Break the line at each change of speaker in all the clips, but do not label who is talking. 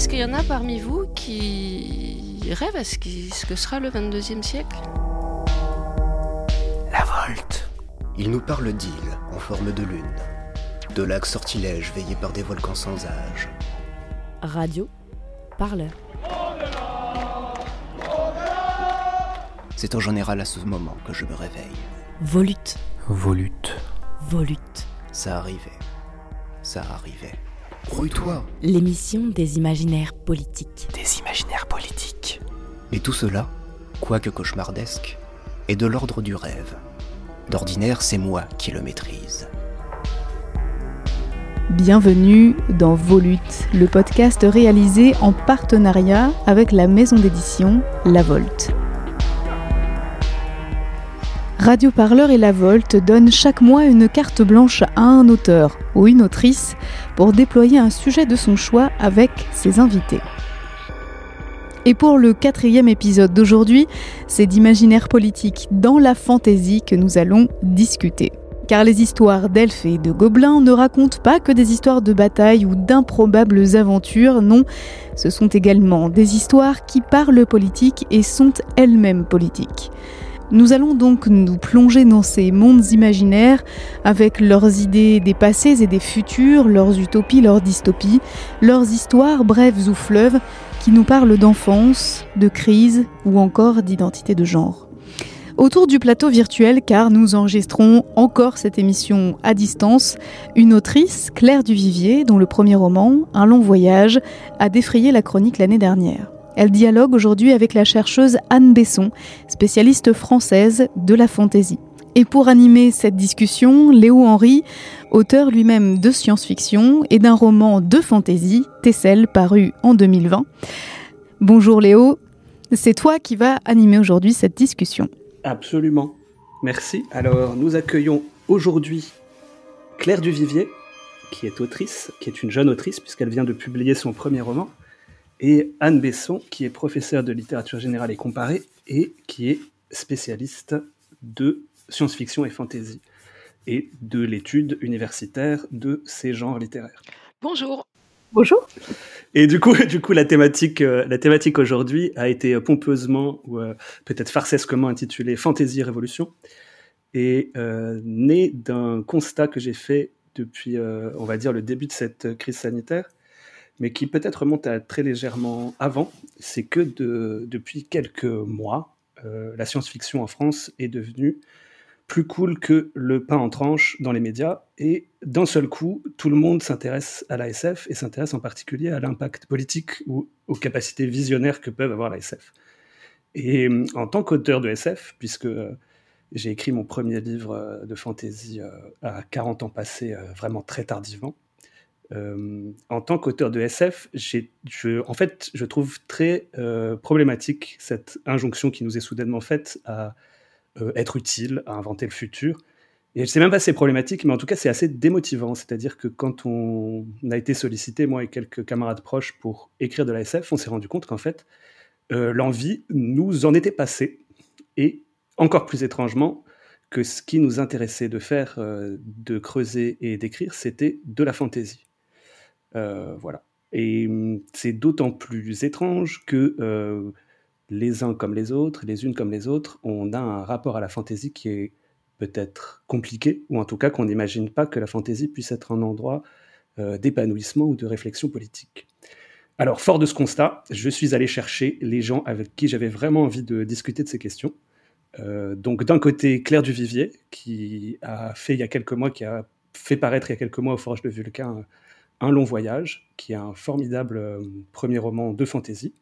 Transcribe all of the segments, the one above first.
Est-ce qu'il y en a parmi vous qui rêvent à ce, que sera le 22e siècle?
La Volte. Il nous parle d'îles en forme de lune, de lacs sortilèges veillés par des volcans sans âge.
Radio, parleur.
C'est en général à ce moment que je me réveille.
Volute.
Volute.
Volute.
Ça arrivait. Ça arrivait. Rouille-toi
L'émission des imaginaires politiques.
Des imaginaires politiques. Et tout cela, quoique cauchemardesque, est de l'ordre du rêve. D'ordinaire, c'est moi qui le maîtrise.
Bienvenue dans Volute, le podcast réalisé en partenariat avec la maison d'édition La Volte. Radio Parleur et La Volte donnent chaque mois une carte blanche à un auteur ou une autrice pour déployer un sujet de son choix avec ses invités. Et pour le quatrième épisode d'aujourd'hui, c'est d'imaginaire politique dans la fantaisie que nous allons discuter. Car les histoires d'elfes et de gobelins ne racontent pas que des histoires de bataille ou d'improbables aventures, non, ce sont également des histoires qui parlent politique et sont elles-mêmes politiques. Nous allons donc nous plonger dans ces mondes imaginaires avec leurs idées des passés et des futurs, leurs utopies, leurs dystopies, leurs histoires brèves ou fleuves qui nous parlent d'enfance, de crise ou encore d'identité de genre. Autour du plateau virtuel, car nous enregistrons encore cette émission à distance, une autrice, Claire Duvivier, dont le premier roman, Un long voyage, a défrayé la chronique l'année dernière. Elle dialogue aujourd'hui avec la chercheuse Anne Besson, spécialiste française de la fantaisie. Et pour animer cette discussion, Léo Henry, auteur lui-même de science-fiction et d'un roman de fantaisie, Tessel, paru en 2020. Bonjour Léo, c'est toi qui vas animer aujourd'hui cette discussion.
Absolument, merci. Alors nous accueillons aujourd'hui Claire Duvivier, qui est autrice, qui est une jeune autrice puisqu'elle vient de publier son premier roman et Anne Besson, qui est professeure de littérature générale et comparée et qui est spécialiste de science-fiction et fantasy et de l'étude universitaire de ces genres littéraires.
Bonjour.
Bonjour.
Et du coup, du coup, la thématique, euh, la thématique aujourd'hui a été pompeusement ou euh, peut-être farcesquement intitulée Fantasy Révolution et euh, née d'un constat que j'ai fait depuis, on va dire, le début de cette crise sanitaire, mais qui peut-être remonte à très légèrement avant, c'est que depuis quelques mois, euh, la science-fiction en France est devenue plus cool que le pain en tranche dans les médias, et d'un seul coup, tout le monde s'intéresse à la SF, et s'intéresse en particulier à l'impact politique ou aux capacités visionnaires que peuvent avoir la SF. Et euh, en tant qu'auteur de SF, puisque euh, j'ai écrit mon premier livre de fantasy à 40 ans passés, vraiment très tardivement, euh, en tant qu'auteur de SF, je, en fait, je trouve très euh, problématique cette injonction qui nous est soudainement faite à euh, être utile, à inventer le futur. Et je sais même pas si c'est problématique, mais en tout cas, c'est assez démotivant. C'est-à-dire que quand on a été sollicité, moi et quelques camarades proches, pour écrire de la SF, on s'est rendu compte qu'en fait, l'envie nous en était passée. Et encore plus étrangement, que ce qui nous intéressait de faire, de creuser et d'écrire, c'était de la fantaisie. Euh, voilà. Et hum, c'est d'autant plus étrange que euh, les uns comme les autres, les unes comme les autres, on a un rapport à la fantaisie qui est peut-être compliqué, ou en tout cas qu'on n'imagine pas que la fantaisie puisse être un endroit euh, d'épanouissement ou de réflexion politique. Alors, fort de ce constat, je suis allé chercher les gens avec qui j'avais vraiment envie de discuter de ces questions. donc, d'un côté, Claire Duvivier, qui a fait il y a quelques mois, qui a fait paraître il y a quelques mois au Forge de Vulcain un long voyage, qui est un formidable euh, premier roman de fantasy,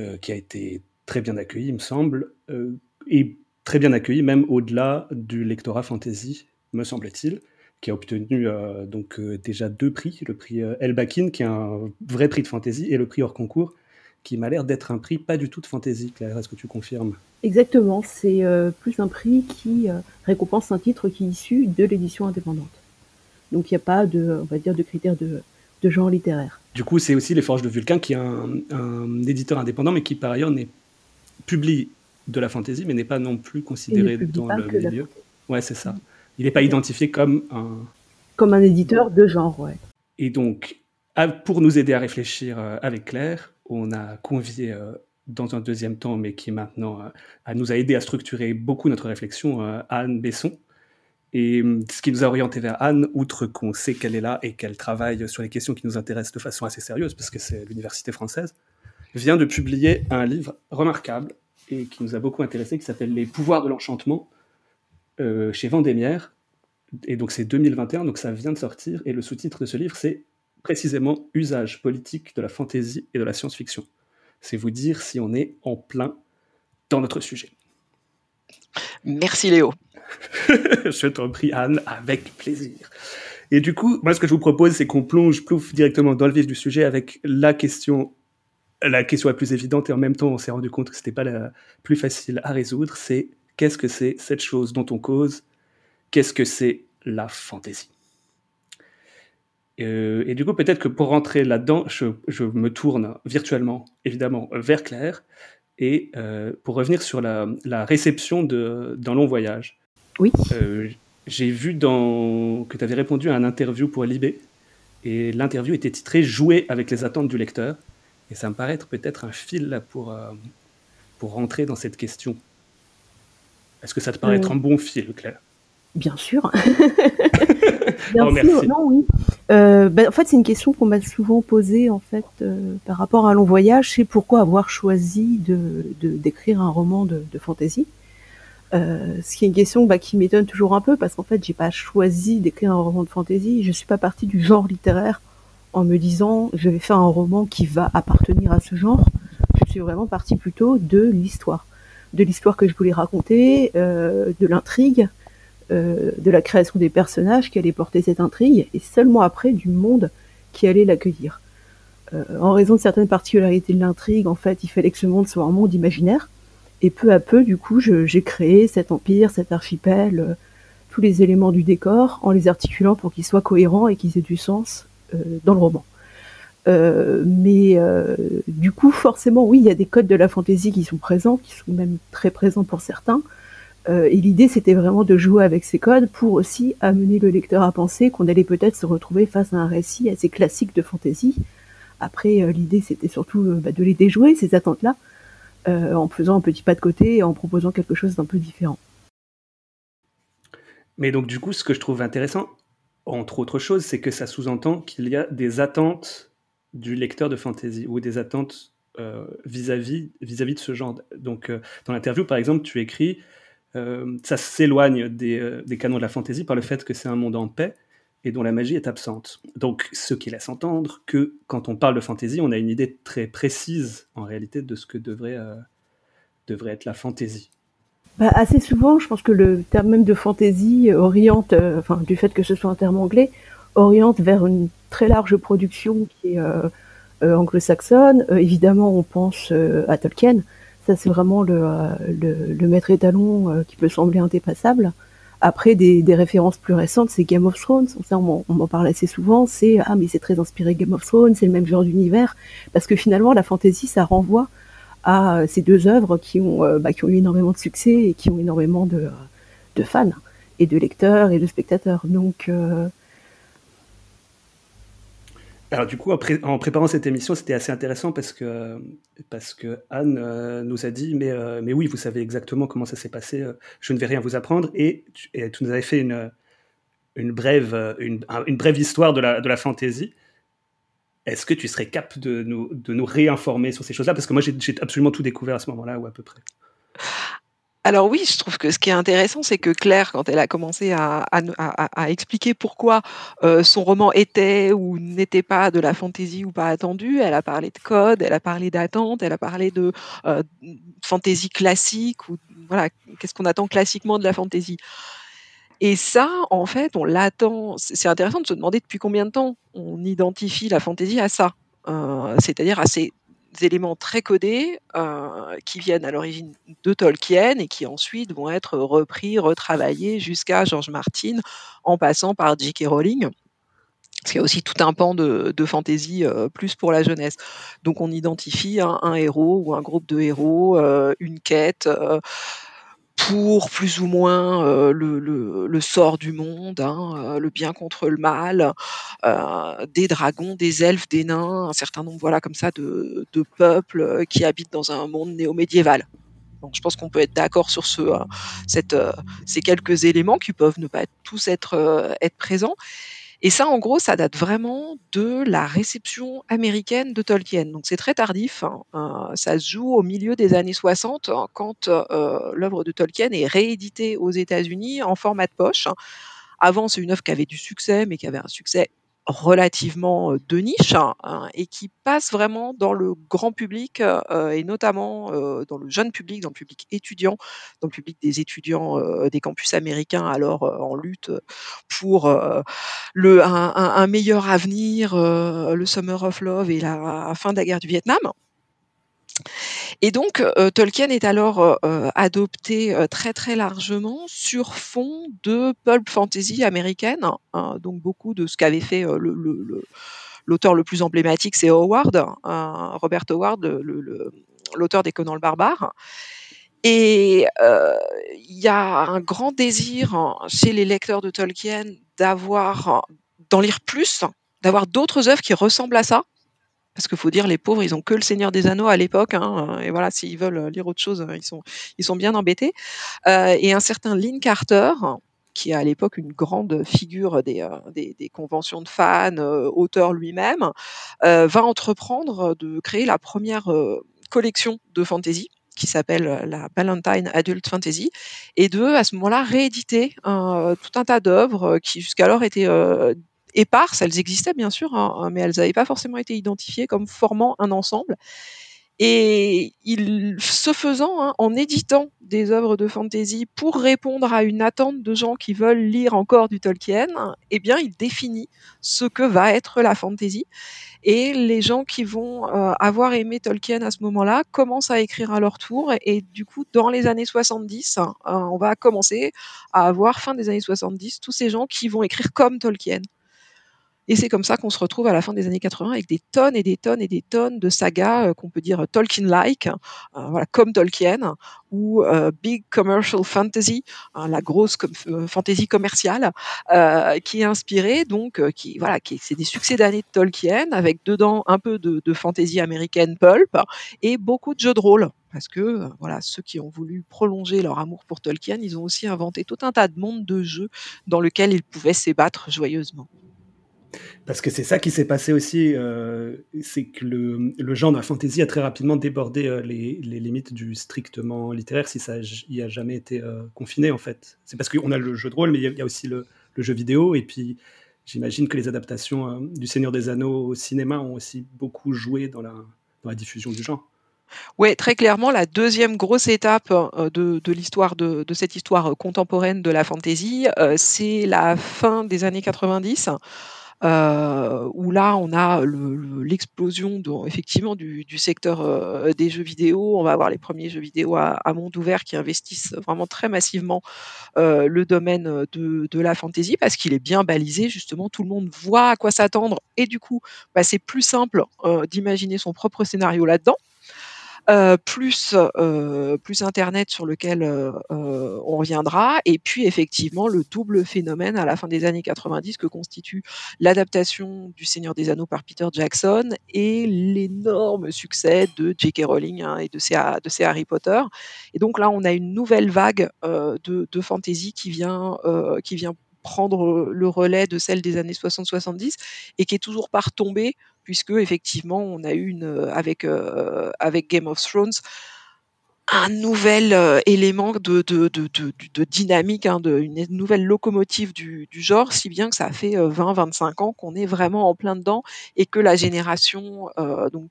euh, qui a été très bien accueilli, il me semble, euh, et très bien accueilli même au-delà du lectorat fantasy, me semble-t-il, qui a obtenu donc déjà deux prix, le prix Elbakin, qui est un vrai prix de fantasy, et le prix hors concours, qui m'a l'air d'être un prix pas du tout de fantasy. Claire, est-ce que tu confirmes?
Exactement, c'est plus un prix qui récompense un titre qui est issu de l'édition indépendante. Donc il n'y a pas de, on va dire, de critères de, genre littéraire.
Du coup, c'est aussi Les Forges de Vulcain qui est un, éditeur indépendant, mais qui par ailleurs n'est publie de la fantaisie, mais n'est pas non plus considéré dans le milieu. Ouais, c'est ça. Il n'est pas identifié comme un
comme un éditeur de genre, ouais.
Et donc, pour nous aider à réfléchir avec Claire, on a convié dans un deuxième temps, mais qui maintenant nous a aidé à structurer beaucoup notre réflexion, Anne Besson. Et ce qui nous a orienté vers Anne, outre qu'on sait qu'elle est là et qu'elle travaille sur les questions qui nous intéressent de façon assez sérieuse, parce que c'est l'université française, vient de publier un livre remarquable et qui nous a beaucoup intéressé, qui s'appelle Les pouvoirs de l'enchantement, euh, chez Vendémiaire. Et donc c'est 2021, donc ça vient de sortir. Et le sous-titre de ce livre, c'est précisément Usage politique de la fantaisie et de la science-fiction. C'est vous dire si on est en plein dans notre sujet.
Merci Léo.
je t'en prie Anne, avec plaisir. Et du coup, moi ce que je vous propose, c'est qu'on plonge plouf directement dans le vif du sujet avec la question la question la plus évidente et en même temps on s'est rendu compte que c'était pas la plus facile à résoudre, c'est qu'est-ce que c'est cette chose dont on cause? Qu'est-ce que c'est la fantaisie? Euh, Et du coup, peut-être que pour rentrer là-dedans, je, me tourne virtuellement, évidemment, vers Claire, et euh, pour revenir sur la, réception d'un long voyage.
Oui.
Euh, j'ai vu dans, que tu avais répondu à un interview pour Libé, et l'interview était titrée Jouer avec les attentes du lecteur. Et ça me paraît être peut-être un fil pour, pour rentrer dans cette question. Est-ce que ça te paraît être un bon fil, Claire?
Bien sûr. Bien oh, sûr, non, oui. Euh, ben, en fait, c'est une question qu'on m'a souvent posée en fait euh, par rapport à un long voyage. C'est pourquoi avoir choisi de d'écrire un roman de, de fantasy. Euh, ce qui est une question bah, qui m'étonne toujours un peu parce qu'en fait, j'ai pas choisi d'écrire un roman de fantasy. Je suis pas partie du genre littéraire en me disant je vais faire un roman qui va appartenir à ce genre. Je suis vraiment partie plutôt de l'histoire, de l'histoire que je voulais raconter, de l'intrigue, euh, de la création des personnages qui allaient porter cette intrigue, et seulement après du monde qui allait l'accueillir. Euh, en raison de certaines particularités de l'intrigue, en fait, il fallait que ce monde soit un monde imaginaire, et peu à peu, du coup, j'ai créé cet empire, cet archipel, euh, tous les éléments du décor, en les articulant pour qu'ils soient cohérents et qu'ils aient du sens dans le roman. mais du coup, forcément, oui, il y a des codes de la fantaisie qui sont présents, qui sont même très présents pour certains, euh, et l'idée, c'était vraiment de jouer avec ces codes pour aussi amener le lecteur à penser qu'on allait peut-être se retrouver face à un récit assez classique de fantasy. Après, euh, l'idée, c'était surtout euh, bah, de les déjouer, ces attentes-là, en faisant un petit pas de côté et en proposant quelque chose d'un peu différent.
Mais donc, du coup, ce que je trouve intéressant, entre autres choses, c'est que ça sous-entend qu'il y a des attentes du lecteur de fantasy ou des attentes vis-à-vis vis-à-vis de ce genre. Donc, dans l'interview, par exemple, tu écris euh, ça s'éloigne euh, des, canons de la fantaisie par le fait que c'est un monde en paix et dont la magie est absente. Donc, ce qui laisse entendre que quand on parle de fantaisie, on a une idée très précise en réalité de ce que devrait, euh, être la fantaisie.
Bah, assez souvent, je pense que le terme même de fantaisie oriente, du fait que ce soit un terme anglais, oriente vers une très large production qui est anglo-saxonne. évidemment, on pense à Tolkien, ça, c'est vraiment le, le, le, maître étalon euh, qui peut sembler indépassable. Après, des, des références plus récentes, c'est Game of Thrones. Ça, on, m'en parle assez souvent. C'est ah, mais c'est très inspiré Game of Thrones, c'est le même genre d'univers, parce que finalement, la fantasy, ça renvoie à ces deux œuvres qui ont, euh, bah, qui ont eu énormément de succès et qui ont énormément de, de fans et de lecteurs et de spectateurs. Donc euh,
alors du coup, en, préparant cette émission, c'était assez intéressant parce que, parce que Anne euh, nous a dit, mais, euh, mais oui, vous savez exactement comment ça s'est passé, euh, je ne vais rien vous apprendre, et tu, nous avais fait une, une, brève, une, une brève histoire de la, de la fantaisie. Est-ce que tu serais cap de nous, de nous réinformer sur ces choses-là? Parce que moi, j'ai absolument tout découvert à ce moment-là, ou à peu près.
Alors oui, je trouve que ce qui est intéressant, c'est que Claire, quand elle a commencé à, expliquer pourquoi euh, son roman était ou n'était pas de la fantaisie ou pas attendu, elle a parlé de code, elle a parlé d'attente, elle a parlé de euh, fantaisie classique ou voilà, qu'est-ce qu'on attend classiquement de la fantaisie. Et ça, en fait, on l'attend. C'est intéressant de se demander depuis combien de temps on identifie la fantaisie à ça, euh, c'est-à-dire à ces éléments très codés euh, qui viennent à l'origine de Tolkien et qui ensuite vont être repris, retravaillés jusqu'à George Martin en passant par J.K. Rowling. Parce y a aussi tout un pan de, de fantaisie euh, plus pour la jeunesse. Donc on identifie un, héros ou un groupe de héros, euh, une quête, pour plus ou moins euh, le, sort du monde, hein, euh, le bien contre le mal, euh, des dragons, des elfes, des nains, un certain nombre voilà comme ça de, peuples qui habitent dans un monde néo-médiéval. Donc, je pense qu'on peut être d'accord sur ce, ces quelques éléments qui peuvent ne pas tous être présents. Et ça, en gros, ça date vraiment de la réception américaine de Tolkien. Donc c'est très tardif. Hein. Euh, ça se joue au milieu des années 60 hein, quand euh, l'œuvre de Tolkien est rééditée aux États-Unis en format de poche. Avant, c'est une œuvre qui avait du succès, mais qui avait un succès relativement de niche hein, et qui passe vraiment dans le grand public et notamment dans le jeune public, dans le public étudiant, dans le public des étudiants des campus américains alors en lutte pour le, un, meilleur avenir, le Summer of Love et la fin de la guerre du Vietnam. Et donc, euh, Tolkien est alors euh, euh, adopté très très largement sur fond de pulp fantasy américaine. Hein. donc, beaucoup de ce qu'avait fait l'auteur le, plus emblématique, c'est Howard, hein, Robert Howard, l'auteur des Conan le barbare. Et il y a un grand désir hein, chez les lecteurs de Tolkien d'avoir, d'en lire plus, d'avoir d'autres œuvres qui ressemblent à ça. Parce qu'il faut dire, les pauvres, ils ont que le Seigneur des Anneaux à l'époque, hein, et voilà, s'ils veulent lire autre chose, ils sont, ils sont bien embêtés. Euh, et un certain Lynn Carter, qui est à l'époque une grande figure des, euh, des, conventions de fans, euh, auteur lui-même, euh, va entreprendre de créer la première collection de fantasy qui s'appelle la Valentine Adult Fantasy, et de, à ce moment-là, rééditer tout un tas d'œuvres qui jusqu'alors étaient éparses, elles existaient bien sûr, hein, mais elles n'avaient pas forcément été identifiées comme formant un ensemble. Et il, ce faisant, hein, en éditant des œuvres de fantasy pour répondre à une attente de gens qui veulent lire encore du Tolkien, eh bien, il définit ce que va être la fantasy. Et les gens qui vont euh, avoir aimé Tolkien à ce moment-là commencent à écrire à leur tour. Et, du coup, dans les années 70, euh, on va commencer à avoir, fin des années 70, tous ces gens qui vont écrire comme Tolkien. Et c'est comme ça qu'on se retrouve à la fin des années 80 avec des tonnes et des tonnes et des tonnes de sagas euh, qu'on peut dire Tolkien-like, euh, voilà, comme Tolkien, ou euh, Big Commercial Fantasy, hein, la grosse fantasy commerciale, qui est inspirée donc, qui voilà, qui c'est des succès d'années de Tolkien avec dedans un peu de, de fantasy américaine pulp et beaucoup de jeux de rôle parce que voilà, ceux qui ont voulu prolonger leur amour pour Tolkien, ils ont aussi inventé tout un tas de mondes de jeux dans lesquels ils pouvaient s'ébattre joyeusement.
Parce que c'est ça qui s'est passé aussi, euh, c'est que le, genre de la fantasy a très rapidement débordé euh, les, limites du strictement littéraire, si ça y a jamais été euh, confiné en fait. C'est parce qu'on a le jeu de rôle, mais il y, a aussi le, jeu vidéo, et puis j'imagine que les adaptations du Seigneur des Anneaux au cinéma ont aussi beaucoup joué dans la, diffusion du genre.
Oui, très clairement, la deuxième grosse étape de, l'histoire de, cette histoire contemporaine de la fantasy, c'est la fin des années 90 où là on a l'explosion effectivement du, secteur euh, des jeux vidéo. On va avoir les premiers jeux vidéo à, monde ouvert qui investissent vraiment très massivement euh, le domaine de, de la fantasy parce qu'il est bien balisé justement. Tout le monde voit à quoi s'attendre et du coup bah, c'est plus simple euh, d'imaginer son propre scénario là-dedans. Euh, plus euh, plus internet sur lequel euh, on reviendra et puis effectivement le double phénomène à la fin des années 90 que constitue l'adaptation du Seigneur des Anneaux par Peter Jackson et l'énorme succès de J.K. Rowling hein, et de ses, Harry Potter et donc là on a une nouvelle vague de, de fantasy qui vient qui vient prendre le relais de celle des années 60-70 et qui est toujours pas retombée puisque effectivement on a eu une avec euh, avec Game of Thrones un nouvel euh, élément de, de, de, de dynamique, hein, une nouvelle locomotive du, genre, si bien que ça fait 20-25 euh, ans qu'on est vraiment en plein dedans et que la génération euh, donc,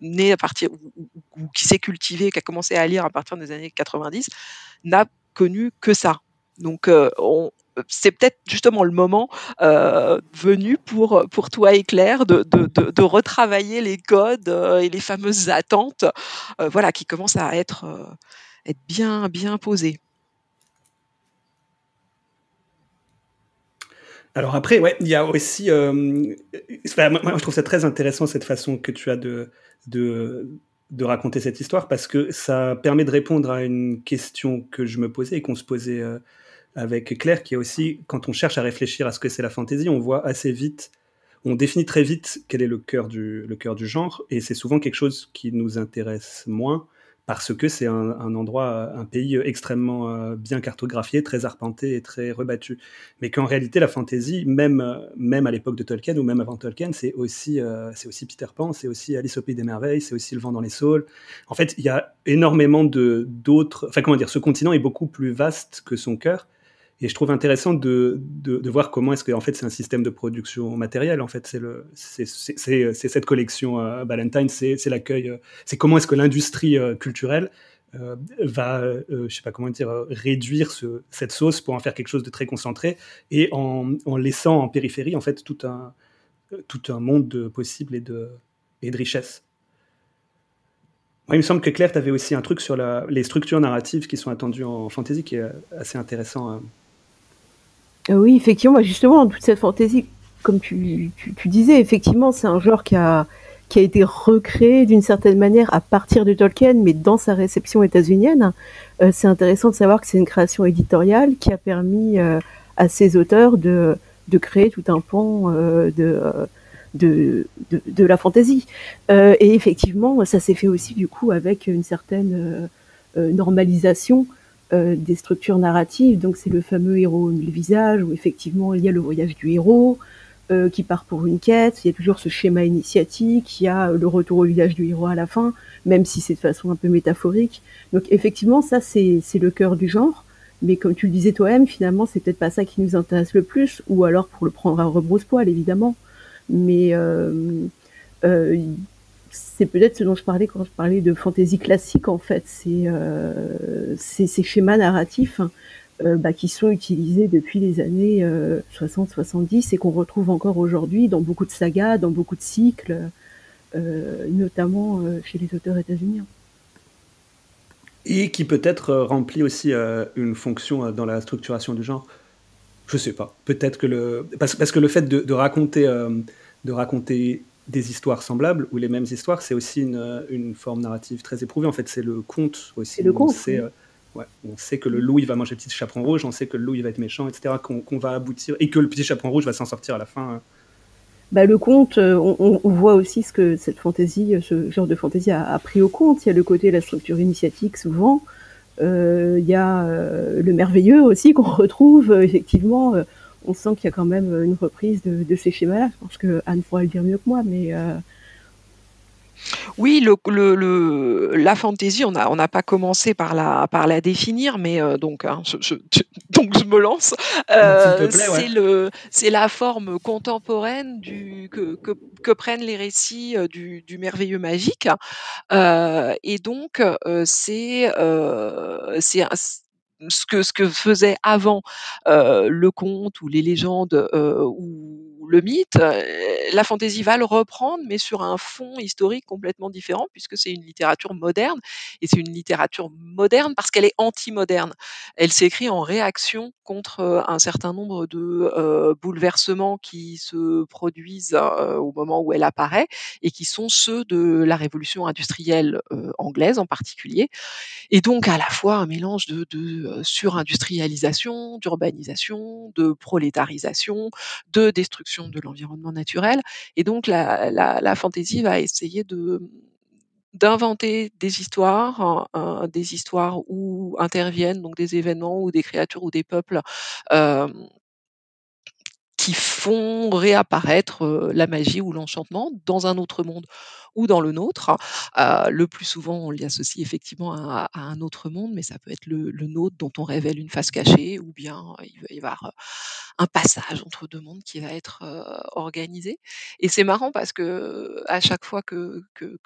née à partir ou qui s'est cultivée, qui a commencé à lire à partir des années 90, n'a connu que ça. Donc on, c'est peut-être justement le moment euh, venu pour, pour toi et Claire de, de, retravailler les codes euh, et les fameuses attentes euh, voilà, qui commencent à être, être bien, bien posées.
Alors après, ouais, il y a aussi, moi, je trouve ça très intéressant cette façon que tu as de, de de raconter cette histoire parce que ça permet de répondre à une question que je me posais et qu'on se posait avec Claire, qui est aussi, quand on cherche à réfléchir à ce que c'est la fantaisie, on voit assez vite, on définit très vite quel est le cœur du, le cœur du genre, et c'est souvent quelque chose qui nous intéresse moins parce que c'est un, endroit, un pays extrêmement euh, bien cartographié, très arpenté et très rebattu. Mais qu'en réalité, la fantaisie, même, même à l'époque de Tolkien ou même avant Tolkien, c'est aussi, euh, aussi Peter Pan, c'est aussi Alice au Pays des Merveilles, c'est aussi Le Vent dans les Saules. En fait, il y a énormément d'autres. Enfin, comment dire, ce continent est beaucoup plus vaste que son cœur. Et je trouve intéressant de, de, voir comment est-ce que en fait c'est un système de production matérielle. En fait, c'est cette collection euh, Valentine, c'est l'accueil, euh, c'est comment est-ce que l'industrie euh, culturelle va, je sais pas comment dire, réduire ce, cette sauce pour en faire quelque chose de très concentré et en, laissant en périphérie en fait tout un tout un monde de possibles et de et de richesse. il me semble que Claire, tu avais aussi un truc sur les structures narratives qui sont attendues en fantasy qui est assez intéressant. Hein.
Euh, oui, effectivement, justement, toute cette fantaisie, comme tu, tu, disais, effectivement, c'est un genre qui a, qui a été recréé d'une certaine manière à partir de Tolkien, mais dans sa réception états-unienne. Euh, c'est intéressant de savoir que c'est une création éditoriale qui a permis euh, à ces auteurs de, de créer tout un pan de, de, de, de, la fantaisie. et effectivement, ça s'est fait aussi du coup avec une certaine normalisation euh, des structures narratives. Donc c'est le fameux héros le visage, où effectivement il y a le voyage du héros euh, qui part pour une quête. Il y a toujours ce schéma initiatique. Il y a le retour au village du héros à la fin, même si c'est de façon un peu métaphorique. Donc effectivement, ça c'est le cœur du genre. Mais comme tu le disais toi-même, finalement, c'est peut-être pas ça qui nous intéresse le plus, ou alors pour le prendre à rebrousse-poil, évidemment. Mais euh, euh, c'est peut-être ce dont je parlais quand je parlais de fantaisie classique en fait. C'est euh, ces schémas narratifs euh, bah, qui sont utilisés depuis les années 60-70 euh, et qu'on retrouve encore aujourd'hui dans beaucoup de sagas, dans beaucoup de cycles, notamment chez les auteurs états-uniens.
Et qui peut-être remplit aussi une fonction dans la structuration du genre. Je sais pas. Peut-être que le parce, que le fait de raconter de raconter des histoires semblables ou les mêmes histoires, c'est aussi une, une, forme narrative très éprouvée. En fait, c'est le conte aussi.
Le conte.
On sait, euh, ouais, on sait que le loup il va manger le petit chaperon rouge, on sait que le loup il va être méchant, etc. Qu'on va aboutir et que le petit chaperon rouge va s'en sortir à la fin. Euh.
Bah, le conte, euh, on, on, voit aussi ce que cette fantaisie, ce genre de fantaisie a, pris au compte. Il y a le côté de la structure initiatique souvent. Euh, il y a le merveilleux aussi qu'on retrouve effectivement on sent qu'il y a quand même une reprise de, ces schémas-là. Je pense que Anne pourra le dire mieux que moi, mais euh,
oui, le, la fantaisie, on n'a pas commencé par la, par la définir, mais euh, donc, hein, je, donc je me lance. Euh, c'est la forme contemporaine du, que, prennent les récits du, merveilleux magique. et donc, c'est ce que, ce que faisait avant le conte ou les légendes ou le mythe, la fantaisie va le reprendre, mais sur un fond historique complètement différent, puisque c'est une littérature moderne, et c'est une littérature moderne parce qu'elle est anti-moderne. Elle s'écrit en réaction contre un certain nombre de bouleversements qui se produisent au moment où elle apparaît, et qui sont ceux de la révolution industrielle anglaise en particulier, et donc à la fois un mélange de, de surindustrialisation, d'urbanisation, de prolétarisation, de destruction de l'environnement naturel. Et donc la, fantaisie va essayer d'inventer des histoires, des histoires où interviennent donc des événements ou des créatures ou des peuples qui font réapparaître la magie ou l'enchantement dans un autre monde ou dans le nôtre. le plus souvent, on l'y associe effectivement à, un autre monde, mais ça peut être le, nôtre dont on révèle une face cachée, ou bien il va y avoir un passage entre deux mondes qui va être organisé. Et c'est marrant parce que à chaque fois que, que,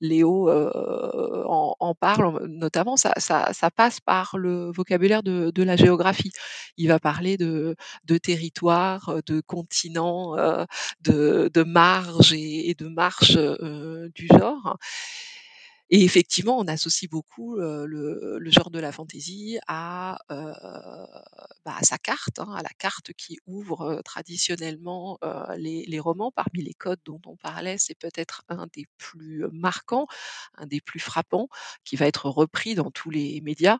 Léo en, parle, notamment, ça, ça, passe par le vocabulaire de, de, la géographie. Il va parler de, de territoire, de continent, de, de marge et, de marche du genre. Et effectivement, on associe beaucoup, le le genre de la fantaisie à, bah, à sa carte, hein, à la carte qui ouvre, traditionnellement, les les romans. Parmi les codes dont on parlait, c'est peut-être un des plus marquants, un des plus frappants, qui va être repris dans tous les médias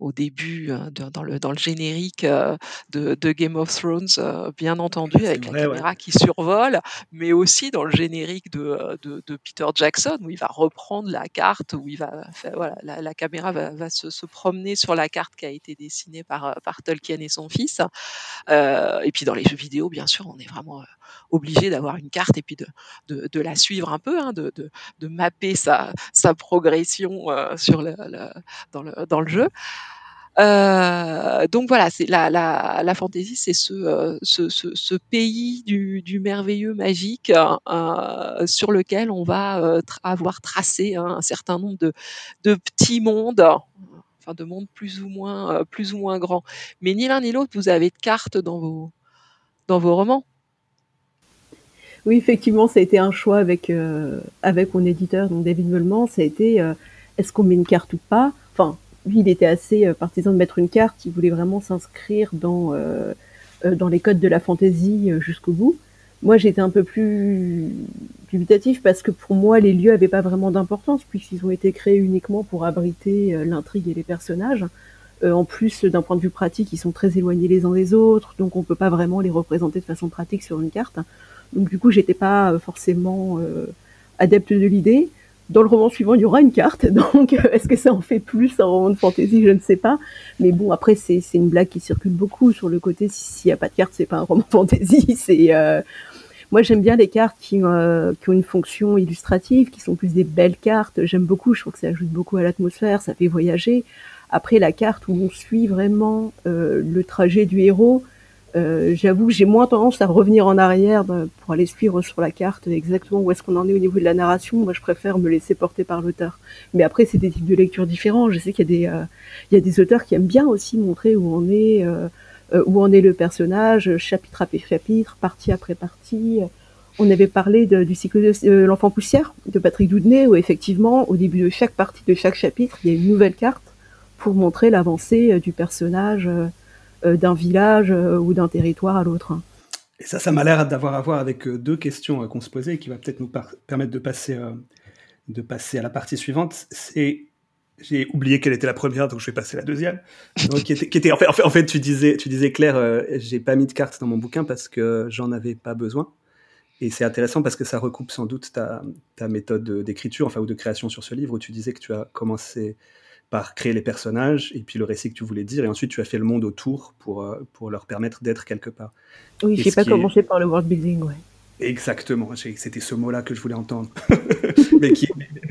au début, de dans le dans le générique, heu, de de Game of Thrones, heu, bien entendu avec la
ouais.
caméra qui survole, mais aussi dans le générique de, heu, de de Peter Jackson où il va reprendre la carte, où il va voilà, la la caméra va va se se promener sur la carte qui a été dessinée par, par Tolkien et son fils. Heu et puis dans les jeux vidéo, bien sûr, on est vraiment, obligé d'avoir une carte et puis de de de la suivre un peu, hein, de de de mapper sa sa progression, heu, sur le le dans le dans le jeu. Heu, donc voilà, c'est la fantaisie, c'est ce, ce pays du merveilleux magique, heu, sur lequel on va, avoir tracé, hein, un certain nombre de petits mondes, enfin de mondes plus ou moins, plus ou moins grands. Mais ni l'un ni l'autre, vous avez de cartes dans vos dans vos romans?
Oui, effectivement, ça a été un choix avec, avec mon éditeur, donc David Meulement. Ça a été, est-ce qu'on met une carte ou pas? Enfin, lui, il était assez, heu, partisan de mettre une carte. Il voulait vraiment s'inscrire dans, heu heu, dans les codes de la fantaisie, jusqu'au bout. Moi, j'étais un peu plus dubitatif parce que pour moi, les lieux avaient pas vraiment d'importance puisqu'ils ont été créés uniquement pour abriter, l'intrigue et les personnages. Heu, en plus, d'un point de vue pratique, ils sont très éloignés les uns des autres, donc on peut pas vraiment les représenter de façon pratique sur une carte. Donc du coup, j'étais pas, forcément, heu, adepte de l'idée. Dans le roman suivant, il y aura une carte, donc heu, est-ce que ça en fait plus un roman de fantaisie? Je ne sais pas. Mais bon, après, c'est une blague qui circule beaucoup sur le côté s'il y a pas de carte, c'est pas un roman fantaisie. C'est, heu moi, j'aime bien les cartes qui, heu, qui ont une fonction illustrative, qui sont plus des belles cartes. J'aime beaucoup, je trouve que ça ajoute beaucoup à l'atmosphère, ça fait voyager. Après, la carte où on suit vraiment, le trajet du héros, heu, j'avoue que j'ai moins tendance à revenir en arrière de pour aller suivre sur la carte exactement où est-ce qu'on en est au niveau de la narration. Moi, je préfère me laisser porter par l'auteur. Mais après, c'est des types de lecture différents. Je sais qu'il y il y a des auteurs qui aiment bien aussi montrer où on est, heu heu, où en est le personnage, chapitre après chapitre, partie après partie. On avait parlé de du cycle de euh, L'Enfant Poussière de Patrick Doudnay où effectivement, au début de chaque partie de chaque chapitre, il y a une nouvelle carte pour montrer l'avancée, du personnage, d'un village, heu, ou d'un territoire à l'autre.
Et ça, ça m'a l'air d'avoir à voir avec, heu, 2 questions, qu'on se posait et qui va peut-être nous permettre de passer, de passer à la partie suivante. C'est j'ai oublié quelle était la première, donc je vais passer à la deuxième. Donc, qui était, en, fait, en fait, tu disais, tu disais Claire, euh, j'ai pas mis de carte dans mon bouquin parce que j'en avais pas besoin. Et c'est intéressant parce que ça recoupe sans doute ta, ta méthode d'écriture, enfin, ou de création sur ce livre, où tu disais que tu as commencé par créer les personnages et puis le récit que tu voulais dire, et ensuite tu as fait le monde autour pour, euh, pour leur permettre d'être quelque part.
Oui, j'ai pas commencé est... par le world building, ouais.
Exactement, c'était ce mot-là que je voulais entendre. mais, qui,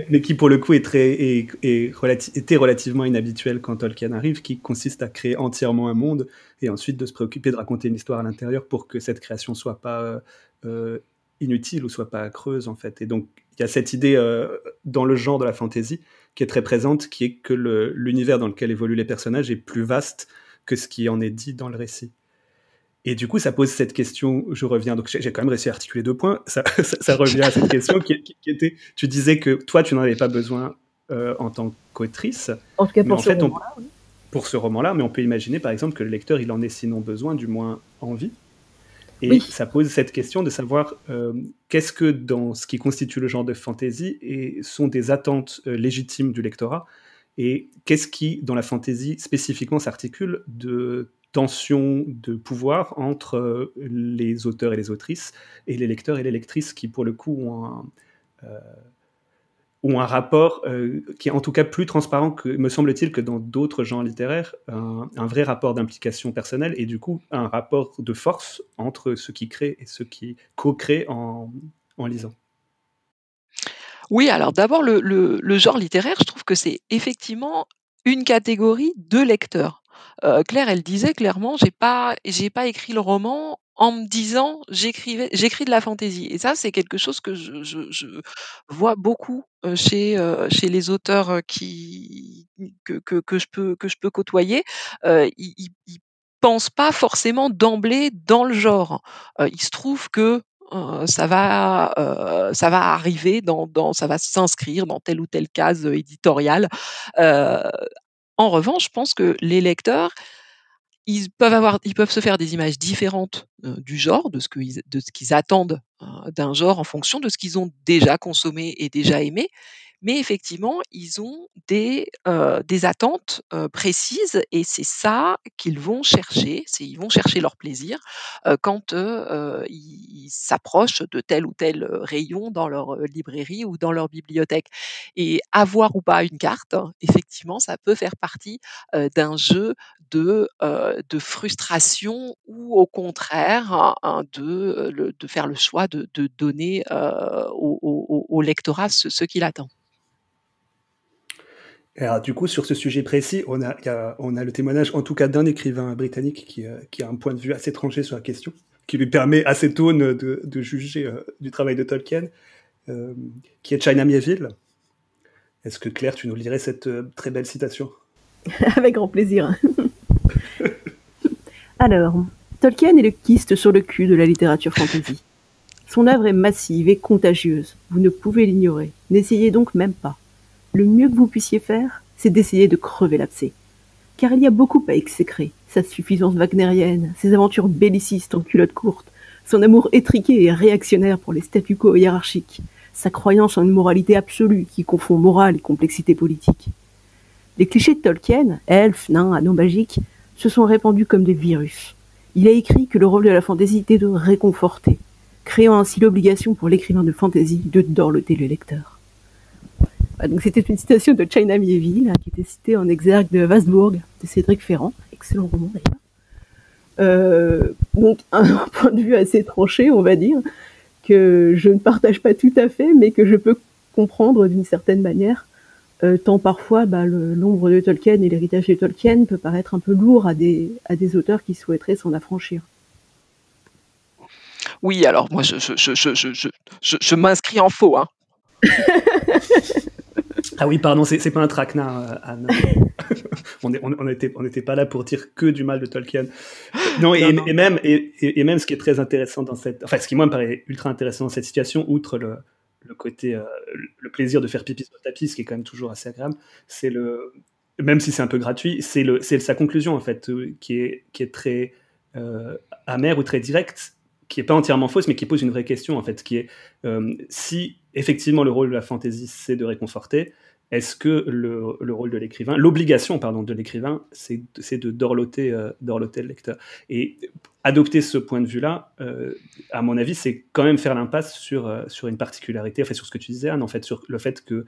mais, qui, pour le coup, est très, est, est relati était relativement inhabituel quand Tolkien arrive, qui consiste à créer entièrement un monde et ensuite de se préoccuper de raconter une histoire à l'intérieur pour que cette création soit pas euh, inutile ou soit pas creuse, en fait. Et donc, il y a cette idée euh, dans le genre de la fantasy qui est très présente, qui est que l'univers dans lequel évoluent les personnages est plus vaste que ce qui en est dit dans le récit. Et du coup, ça pose cette question, je reviens, donc j'ai quand même réussi à articuler deux points, ça, ça, ça revient à cette question qui, qui, qui, était, tu disais que toi, tu n'en avais pas besoin euh, en tant qu'autrice.
En tout cas, pour ce roman-là, oui.
Pour ce roman-là, mais on peut imaginer, par exemple, que le lecteur, il en ait sinon besoin, du moins envie. Et oui. ça pose cette question de savoir euh, qu'est-ce que dans ce qui constitue le genre de fantasy et sont des attentes euh, légitimes du lectorat et qu'est-ce qui, dans la fantasy spécifiquement, s'articule de tension de pouvoir entre euh, les auteurs et les autrices et les lecteurs et les lectrices qui, pour le coup, ont un, ont un rapport euh, qui est en tout cas plus transparent, que, me semble-t-il, que dans d'autres genres littéraires, un, vrai rapport d'implication personnelle et du coup un rapport de force entre ceux qui créent et ceux qui co-créent en, en lisant.
Oui, alors d'abord, le, le, le genre littéraire, je trouve que c'est effectivement une catégorie de lecteurs. Euh, Claire, elle disait clairement, j'ai pas, j'ai pas écrit le roman en me disant j'écrivais, j'écris de la fantaisie. Et ça, c'est quelque chose que je, vois beaucoup chez chez les auteurs que, que, je peux que je peux côtoyer. Ils, ils pensent pas forcément d'emblée dans le genre. il se trouve que ça va, ça va arriver dans, dans ça va s'inscrire dans telle ou telle case éditoriale. en revanche, je pense que les lecteurs, ils peuvent avoir, ils peuvent se faire des images différentes du genre, de ce qu'ils, de ce qu'ils attendent d'un genre en fonction de ce qu'ils ont déjà consommé et déjà aimé mais effectivement, ils ont des, des attentes précises et c'est ça qu'ils vont chercher, ils vont chercher leur plaisir quand ils s'approchent de tel ou tel rayon dans leur librairie ou dans leur bibliothèque. Et avoir ou pas une carte, hein, effectivement, ça peut faire partie d'un jeu de, de frustration ou au contraire hein, de, de faire le choix de, de donner au, lectorat ce qu'il attend.
Alors, du coup, sur ce sujet précis, on a, le témoignage, en tout cas, d'un écrivain britannique qui, euh, qui, a un point de vue assez tranché sur la question, qui lui permet assez tôt de, de juger euh, du travail de Tolkien, euh, qui est China Mieville. Est-ce que Claire, tu nous lirais cette très belle citation?
Avec grand plaisir. Alors, Tolkien est le kyste sur le cul de la littérature fantasy. Son œuvre est massive et contagieuse. Vous ne pouvez l'ignorer. N'essayez donc même pas le mieux que vous puissiez faire, c'est d'essayer de crever l'abcès. Car il y a beaucoup à exécrer. Sa suffisance wagnérienne, ses aventures bellicistes en culotte courte, son amour étriqué et réactionnaire pour les statu quo hiérarchiques, sa croyance en une moralité absolue qui confond morale et complexité politique. Les clichés de Tolkien, elfes, nains, anneaux magiques, se sont répandus comme des virus. Il a écrit que le rôle de la fantaisie était de réconforter, créant ainsi l'obligation pour l'écrivain de fantaisie de dorloter le lecteur. Donc c'était une citation de China Mieville, hein, qui était citée en exergue de Wasbourg de Cédric Ferrand, excellent roman d'ailleurs. Euh, donc un point de vue assez tranché, on va dire, que je ne partage pas tout à fait, mais que je peux comprendre d'une certaine manière, euh, tant parfois bah, l'ombre de Tolkien et l'héritage de Tolkien peut paraître un peu lourd à des, à des auteurs qui souhaiteraient s'en affranchir.
Oui, alors moi je, je, je, je m'inscris en faux. Hein.
Ah oui, pardon, c'est pas un traquenard, euh, Anne. on n'était on, on pas là pour dire que du mal de Tolkien. Non, et, même, et, même ce qui est très intéressant dans cette. Enfin, ce qui, moi, me paraît ultra intéressant dans cette situation, outre le, le côté. Euh, le plaisir de faire pipi sur le tapis, ce qui est quand même toujours assez agréable, c'est le. Même si c'est un peu gratuit, c'est sa conclusion, en fait, euh, qui, est, qui est très amère ou très directe, qui est pas entièrement fausse, mais qui pose une vraie question, en fait, qui est si effectivement le rôle de la fantaisie, c'est de réconforter, est-ce que le, rôle de l'écrivain, l'obligation pardon de l'écrivain, c'est de dorloter, euh, dorloter le lecteur? Et adopter ce point de vue-là, euh, à mon avis, c'est quand même faire l'impasse sur, euh, sur une particularité, fait, sur ce que tu disais Anne, en fait, sur le fait que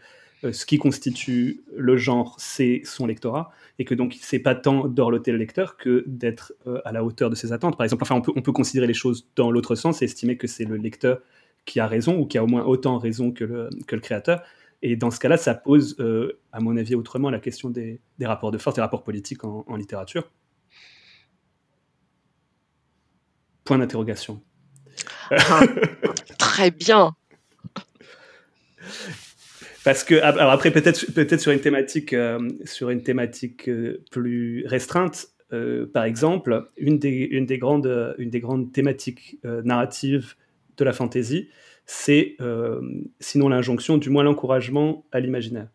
ce qui constitue le genre, c'est son lectorat, et que donc c'est pas tant dorloter le lecteur que d'être à la hauteur de ses attentes. Par exemple, enfin, on peut, on peut considérer les choses dans l'autre sens et estimer que c'est le lecteur qui a raison ou qui a au moins autant raison que le, que le créateur. Et dans ce cas-là, ça pose, euh, à mon avis, autrement la question des, rapports de force, des rapports politiques en, littérature. Point d'interrogation.
Ah, très bien.
Parce que alors après peut-être peut-être sur une thématique euh, sur une thématique euh, plus restreinte, par exemple, une des, une des grandes une des grandes thématiques narratives de la fantaisie, c'est euh, sinon l'injonction, du moins l'encouragement à l'imaginaire.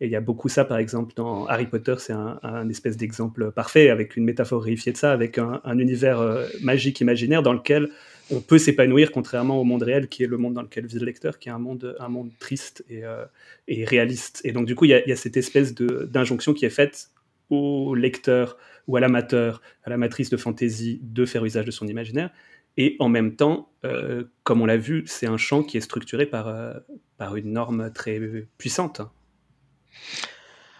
Et il y a beaucoup ça, par exemple, dans Harry Potter, c'est un, espèce d'exemple parfait, avec une métaphore réifiée de ça, avec un, univers euh, magique imaginaire dans lequel on peut s'épanouir, contrairement au monde réel, qui est le monde dans lequel vit le lecteur, qui est un monde, un monde triste et, euh, réaliste. Et donc, du coup, il y a, il y a cette espèce d'injonction qui est faite au lecteur ou à l'amateur, à la matrice de fantaisie, de faire usage de son imaginaire. Et en même temps, euh, comme on l'a vu, c'est un champ qui est structuré par, euh, par une norme très puissante.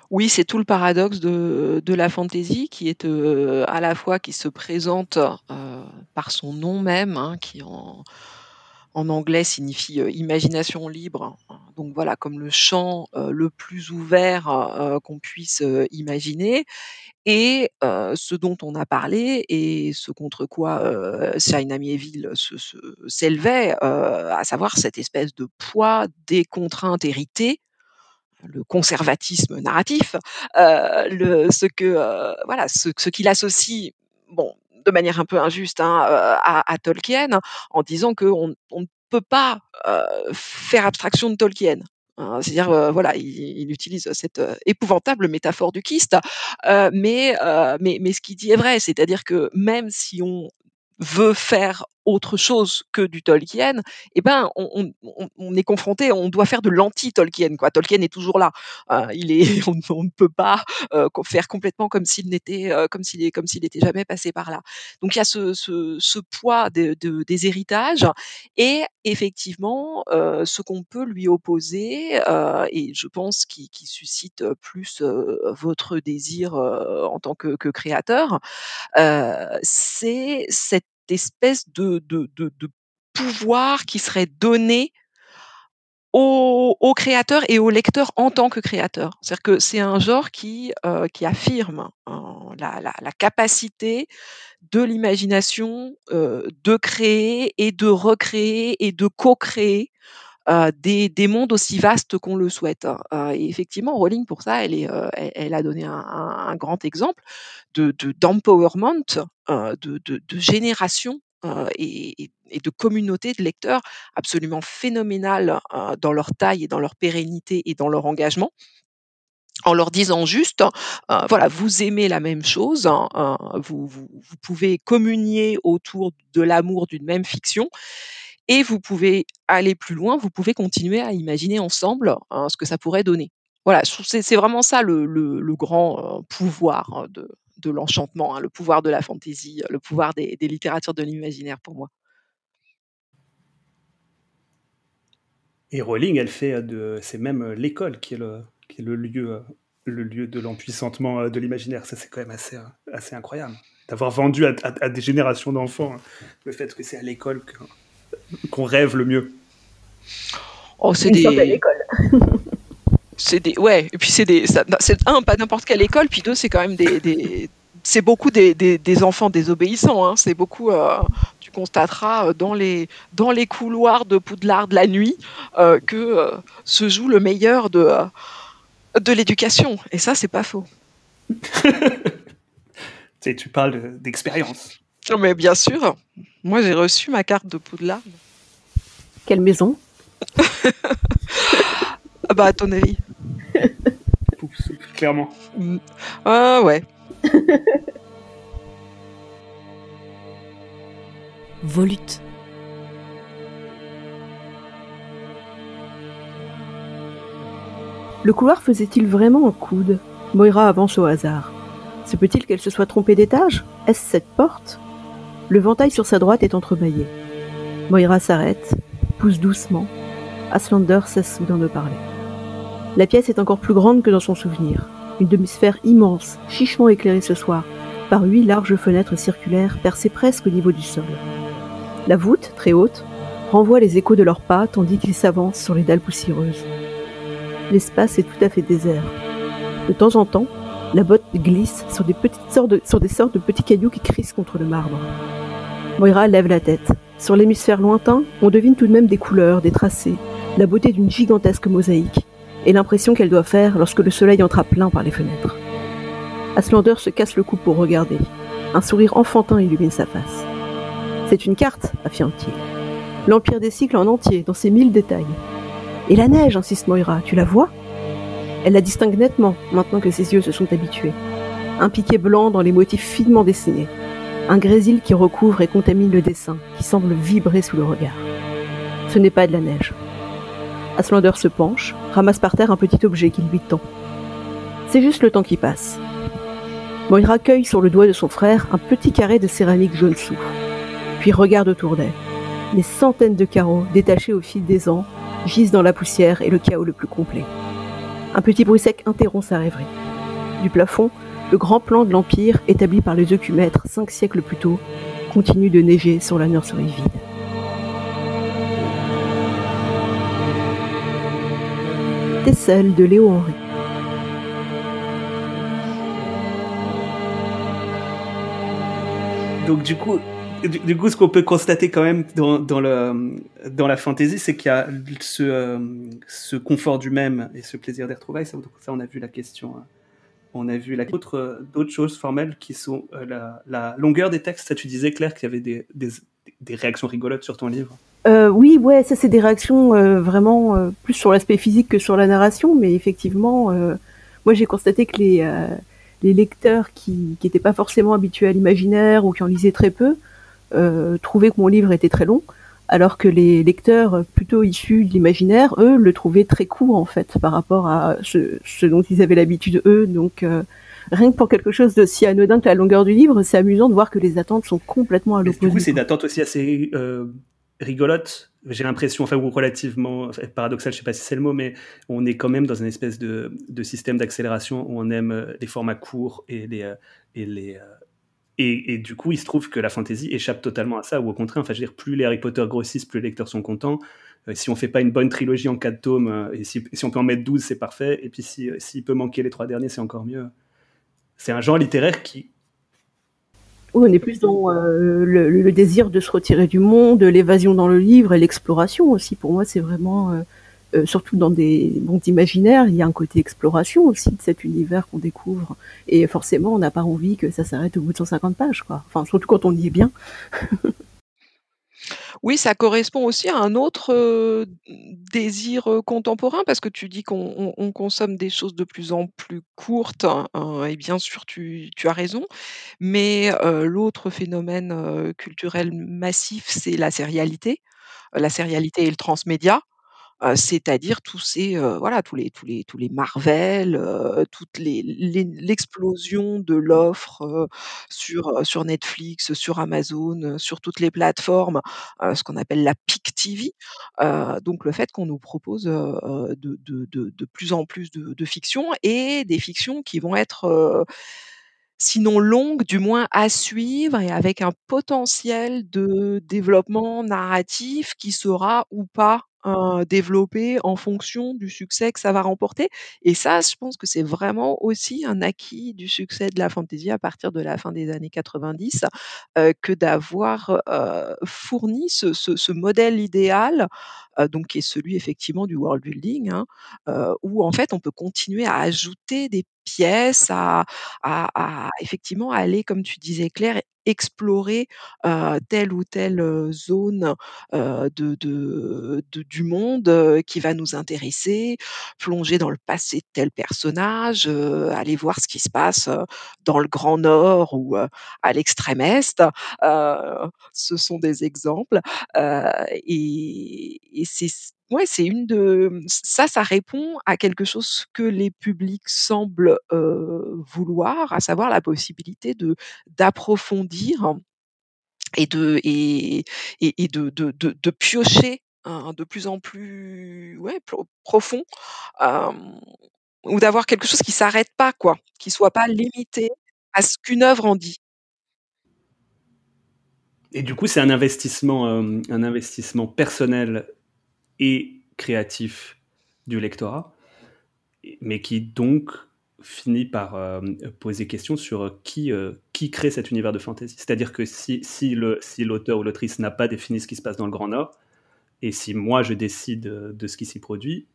Oui, c'est tout le paradoxe de, de la fantaisie qui est euh, à la fois qui se présente par son nom même, hein, qui en, en anglais signifie imagination libre. Donc voilà, comme le champ le plus ouvert qu'on puisse imaginer, et ce dont on a parlé et ce contre quoi euh, s'élevait, à savoir cette espèce de poids des contraintes héritées, le conservatisme narratif, ce que voilà, ce, ce qu'il associe, bon, de manière un peu injuste hein, à, Tolkien en disant qu'on on ne peut pas faire abstraction de Tolkien. Hein. C'est-à-dire, voilà, il, utilise cette épouvantable métaphore du kyste, mais, mais, mais ce qu'il dit est vrai, c'est-à-dire que même si on veut faire autre chose que du Tolkien, eh ben on, est confronté, on doit faire de l'anti-Tolkien. Quoi. Tolkien est toujours là. Euh, il est, on, ne peut pas euh, faire complètement comme s'il n'était, euh, comme s'il comme s'il n'était jamais passé par là. Donc il y a ce, poids des héritages et effectivement ce qu'on peut lui opposer et je pense qui, suscite plus votre désir en tant que, que créateur, c'est cette espèce de, de, pouvoir qui serait donné aux, créateurs et aux lecteurs en tant que créateurs. C'est-à-dire que c'est un genre qui, euh, qui affirme hein, la, capacité de l'imagination euh, de créer et de recréer et de co-créer euh, des, des, mondes aussi vastes qu'on le souhaite. Hein. et effectivement, Rowling, pour ça, elle, est, elle, a donné un, grand exemple de d'empowerment, de, de, génération et, de communautés de lecteurs absolument phénoménales dans leur taille et dans leur pérennité et dans leur engagement en leur disant juste, voilà, vous aimez la même chose, hein, vous, vous, pouvez communier autour de l'amour d'une même fiction, et vous pouvez aller plus loin, vous pouvez continuer à imaginer ensemble hein, ce que ça pourrait donner. Voilà, c'est vraiment ça le, grand pouvoir de, de l'enchantement, hein, le pouvoir de la fantaisie, le pouvoir des, littératures de l'imaginaire pour moi.
Et Rowling, elle fait de, c'est même l'école qui est le, lieu, le lieu de l'empuissantement de l'imaginaire. Ça, c'est quand même assez, incroyable d'avoir vendu à, des générations d'enfants hein, le fait que c'est à l'école qu'on rêve le mieux.
Oh, c'est des... l'école. c'est des ouais et puis c'est des c'est un pas n'importe quelle école puis deux c'est quand même des, c'est beaucoup des, des, enfants désobéissants hein. c'est beaucoup euh, tu constateras euh, dans les dans les couloirs de Poudlard de la nuit euh, que se joue le meilleur de de l'éducation et ça c'est pas faux
tu, tu parles d'expérience
mais bien sûr moi j'ai reçu ma carte de Poudlard
quelle maison?
Ah bah à ton avis
clairement.
Ah ouais.
Volute.
Le couloir faisait-il vraiment un coude? Moira avance au hasard. Se peut-il qu'elle se soit trompée d'étage? Est-ce cette porte? Le ventail sur sa droite est entrebâillé. Moira s'arrête, pousse doucement. Aslander cesse soudain de parler. La pièce est encore plus grande que dans son souvenir. Une demi-sphère immense, chichement éclairée ce soir, par huit larges fenêtres circulaires percées presque au niveau du sol. La voûte, très haute, renvoie les échos de leurs pas tandis qu'ils s'avancent sur les dalles poussiéreuses. L'espace est tout à fait désert. De temps en temps, la botte glisse sur des, sortes de petits cailloux qui crissent contre le marbre. Moira lève la tête. Sur l'hémisphère lointain, on devine tout de même des couleurs, des tracés, la beauté d'une gigantesque mosaïque, et l'impression qu'elle doit faire lorsque le soleil entre à plein par les fenêtres. Aslander se casse le cou pour regarder. Un sourire enfantin illumine sa face. C'est une carte, affirme-t-il. L'Empire des cycles en entier, dans ses mille détails. Et la neige, insiste Moira, tu la vois? Elle la distingue nettement, maintenant que ses yeux se sont habitués. Un piqué blanc dans les motifs finement dessinés. Un grésil qui recouvre et contamine le dessin, qui semble vibrer sous le regard. Ce n'est pas de la neige. Aslander se penche, ramasse par terre un petit objet qu'il lui tend. C'est juste le temps qui passe. Moira cueille sur le doigt de son frère un petit carré de céramique jaune soufre, puis regarde autour d'elle. Les centaines de carreaux, détachés au fil des ans, gisent dans la poussière et le chaos le plus complet. Un petit bruit sec interrompt sa rêverie. Du plafond, le grand plan de l'Empire, établi par les ocumètres cinq siècles plus tôt, continue de neiger sur la nurserie vide. celle de Léo Henry.
Donc du coup, du, coup, ce qu'on peut constater quand même dans, la fantaisie, c'est qu'il y a ce, euh, ce confort du même et ce plaisir des retrouvailles. Ça, ça, on a vu la question, euh, on a vu d'autres choses formelles qui sont la, longueur des textes. Ça, tu disais, Claire, qu'il y avait des, réactions rigolotes sur ton livre.
oui, ouais, ça c'est des réactions vraiment plus sur l'aspect physique que sur la narration, mais effectivement, moi j'ai constaté que les lecteurs qui n'étaient pas forcément habitués à l'imaginaire ou qui en lisaient très peu trouvaient que mon livre était très long alors que les lecteurs plutôt issus de l'imaginaire, eux, le trouvaient très court en fait par rapport à ce, dont ils avaient l'habitude eux. Donc euh, rien que pour quelque chose de si anodin que la longueur du livre, c'est amusant de voir que les attentes sont complètement à l'opposé.
Du coup, c'est une attente aussi assez euh, rigolote. J'ai l'impression, enfin, ou relativement paradoxal, je sais pas si c'est le mot, mais on est quand même dans une espèce de, système d'accélération où on aime euh, les formats courts et les, et les et, du coup, il se trouve que la fantasy échappe totalement à ça, ou au contraire, enfin, je veux dire, plus les Harry Potter grossissent, plus les lecteurs sont contents. Euh, si on fait pas une bonne trilogie en quatre tomes, euh, si, on peut en mettre 12, c'est parfait. Et puis s'il si, peut manquer les trois derniers, c'est encore mieux. C'est un genre littéraire qui.
Oui, on est plus dans euh, le, désir de se retirer du monde, l'évasion dans le livre et l'exploration aussi. Pour moi, c'est vraiment euh, surtout dans des mondes imaginaires, il y a un côté exploration aussi de cet univers qu'on découvre. Et forcément, on n'a pas envie que ça s'arrête au bout de 150 pages, quoi. Enfin, surtout quand on y est bien.
Oui, ça correspond aussi à un autre euh, désir euh, contemporain, parce que tu dis qu'on consomme des choses de plus en plus courtes, hein, et bien sûr, tu, as raison. Mais l'autre phénomène culturel massif, c'est la sérialité. La sérialité et le transmédia c'est-à-dire tous ces, voilà, tous les tous les tous les Marvel, toutes les l'explosion de l'offre, sur, sur Netflix, sur Amazon, sur toutes les plateformes, ce qu'on appelle la peak TV. donc le fait qu'on nous propose, de de de de plus en plus de de fiction et des fictions qui vont être, sinon longues, du moins à suivre et avec un potentiel de développement narratif qui sera ou pas développer en fonction du succès que ça va remporter. Et ça, je pense que c'est vraiment aussi un acquis du succès de la fantasy à partir de la fin des années 90, que d'avoir, fourni ce ce modèle idéal, donc qui est celui effectivement du world building, hein, où en fait on peut continuer à ajouter des pièces, à effectivement aller, comme tu disais Claire, explorer, telle ou telle, zone, du monde, qui va nous intéresser, plonger dans le passé de tel personnage, aller voir ce qui se passe, dans le Grand Nord ou, à l'extrême Est. ce sont des exemples, et ouais, c'est une de ça, ça répond à quelque chose que les publics semblent, vouloir, à savoir la possibilité de d'approfondir et de et et de de de piocher, hein, de plus en plus, profond, ou d'avoir quelque chose qui s'arrête pas quoi, qui soit pas limité à ce qu'une œuvre en dit.
Et du coup, c'est un investissement, un investissement personnel et créatif du lectorat, mais qui donc finit par euh, poser question sur qui, euh, qui crée cet univers de fantasy. C'est-à-dire que si, si, le, si l'auteur ou l'autrice n'a pas défini ce qui se passe dans le Grand Nord, et si moi je décide de ce qui s'y produit,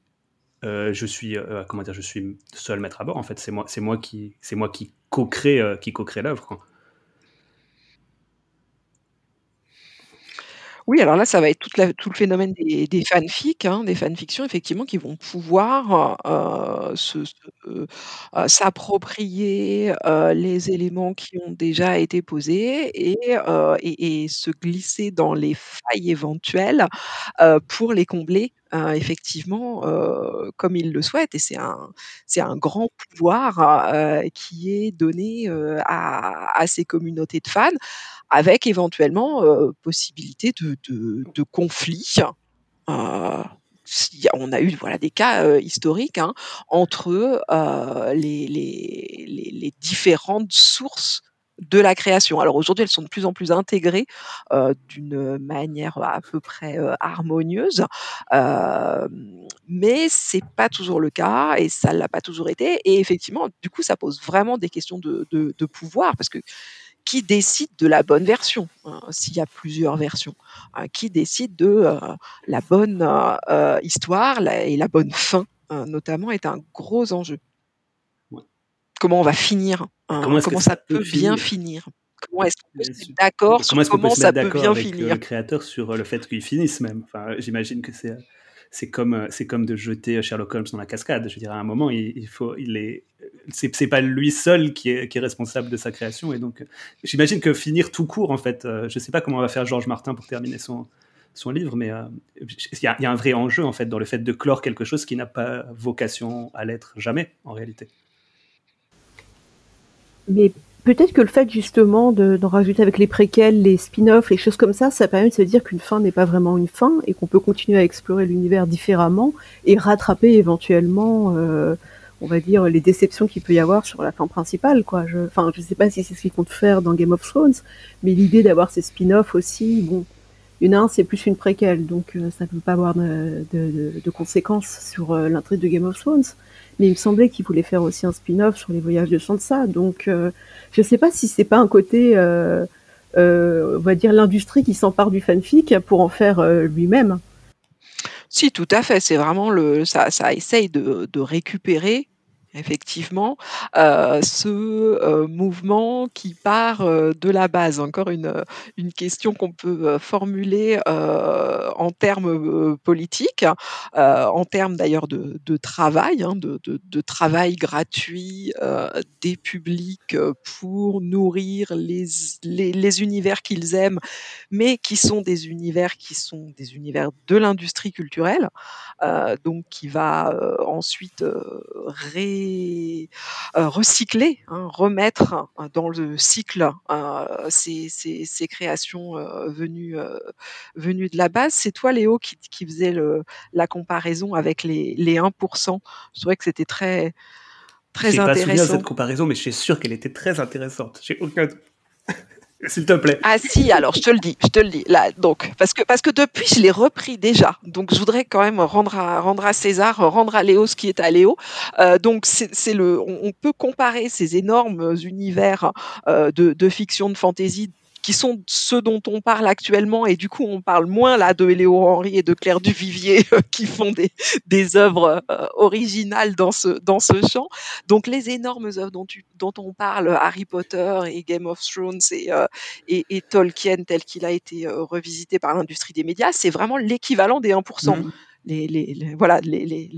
euh, je suis comment dire, je suis seul maître à bord. En fait, c'est moi, c'est moi qui, c'est moi qui co-crée, qui co-crée l'œuvre.
Oui, alors là, ça va être tout le phénomène des fanfics, hein, des fanfictions effectivement qui vont pouvoir, heu, se euh, s'approprier, les éléments qui ont déjà été posés et se glisser dans les failles éventuelles, pour les combler, effectivement, comme ils le souhaitent et c'est un c'est un grand pouvoir, qui est donné, à ces communautés de fans avec éventuellement, possibilité de conflits. on a eu voilà des cas, historiques, hein, entre, les différentes sources de la création. Alors aujourd'hui, elles sont de plus en plus intégrées, d'une manière à peu près, harmonieuse, mais c'est pas toujours le cas et ça l'a pas toujours été et effectivement, du coup, ça pose vraiment des questions de pouvoir parce que qui décide de la bonne version, hein, s'il y a plusieurs versions, hein, qui décide de euh, la bonne euh, euh, histoire et la bonne fin, notamment, est un gros enjeu. Comment on va finir, hein, comment, ça, peut, bien finir. Comment est-ce qu'on peut se mettre d'accord sur comment, ça peut bien finir
Le créateur sur le fait qu'il finisse même? Enfin, j'imagine que c'est c'est comme c'est comme de jeter Sherlock Holmes dans la cascade. Je veux dire, à un moment, il, faut, il est, c'est pas lui seul qui est, qui est, responsable de sa création. Et donc, j'imagine que finir tout court, en fait, je sais pas comment va faire Georges Martin pour terminer son son livre, mais il y, y, a un vrai enjeu en fait dans le fait de clore quelque chose qui n'a pas vocation à l'être jamais en réalité.
Mais peut-être que le fait justement d'en rajouter avec les préquels, les spin-offs, les choses comme ça, ça permet de se dire qu'une fin n'est pas vraiment une fin et qu'on peut continuer à explorer l'univers différemment et rattraper éventuellement, euh, on va dire, les déceptions qu'il peut y avoir sur la fin principale. Quoi. Je, enfin, je sais pas si c'est ce qu'ils comptent faire dans Game of Thrones, mais l'idée d'avoir ces spin-offs aussi, bon, une un, c'est plus une préquelle, donc euh, ça ne peut pas avoir de, de, de conséquences sur euh, l'intrigue de Game of Thrones mais il me semblait qu'il voulait faire aussi un spin-off sur les voyages de Sansa. Donc, euh, je ne sais pas si c'est pas un côté, euh, euh, on va dire, l'industrie qui s'empare du fanfic pour en faire lui-même.
Si, tout à fait. C'est vraiment le, ça, ça essaye de, de récupérer effectivement, euh, ce euh, mouvement qui part euh, de la base. Encore une, une question qu'on peut formuler en termes politiques, en termes d'ailleurs de, travail, hein, de, travail gratuit des publics pour nourrir les, les, les univers qu'ils aiment, mais qui sont des univers qui sont des univers de l'industrie culturelle, donc qui va ensuite ré euh, recycler, hein, remettre hein, dans le cycle euh, ces, ces, créations euh, venues, venues de la base. C'est toi, Léo, qui, qui faisait le, la comparaison avec les, les 1%. Je trouvais que c'était très, très intéressant.
pas souvenir de cette comparaison, mais je suis sûr qu'elle était très intéressante. J'ai aucun S'il te plaît.
Ah si, alors je te le dis, je te le dis. Là, donc, parce que, parce que depuis, je l'ai repris déjà. Donc, je voudrais quand même rendre à, rendre à César, rendre à Léo ce qui est à Léo. Euh, donc, c'est le, on, peut comparer ces énormes univers euh, de, de fiction, de fantasy qui sont ceux dont on parle actuellement et du coup on parle moins là de Léo Henry et de Claire Duvivier euh, qui font des, des œuvres euh, originales dans ce dans ce champ. Donc les énormes œuvres dont tu dont on parle Harry Potter et Game of Thrones et euh, et, et, Tolkien tel qu'il a été revisité par l'industrie des médias, c'est vraiment l'équivalent des 1%. Mmh. Les, les, voilà les, les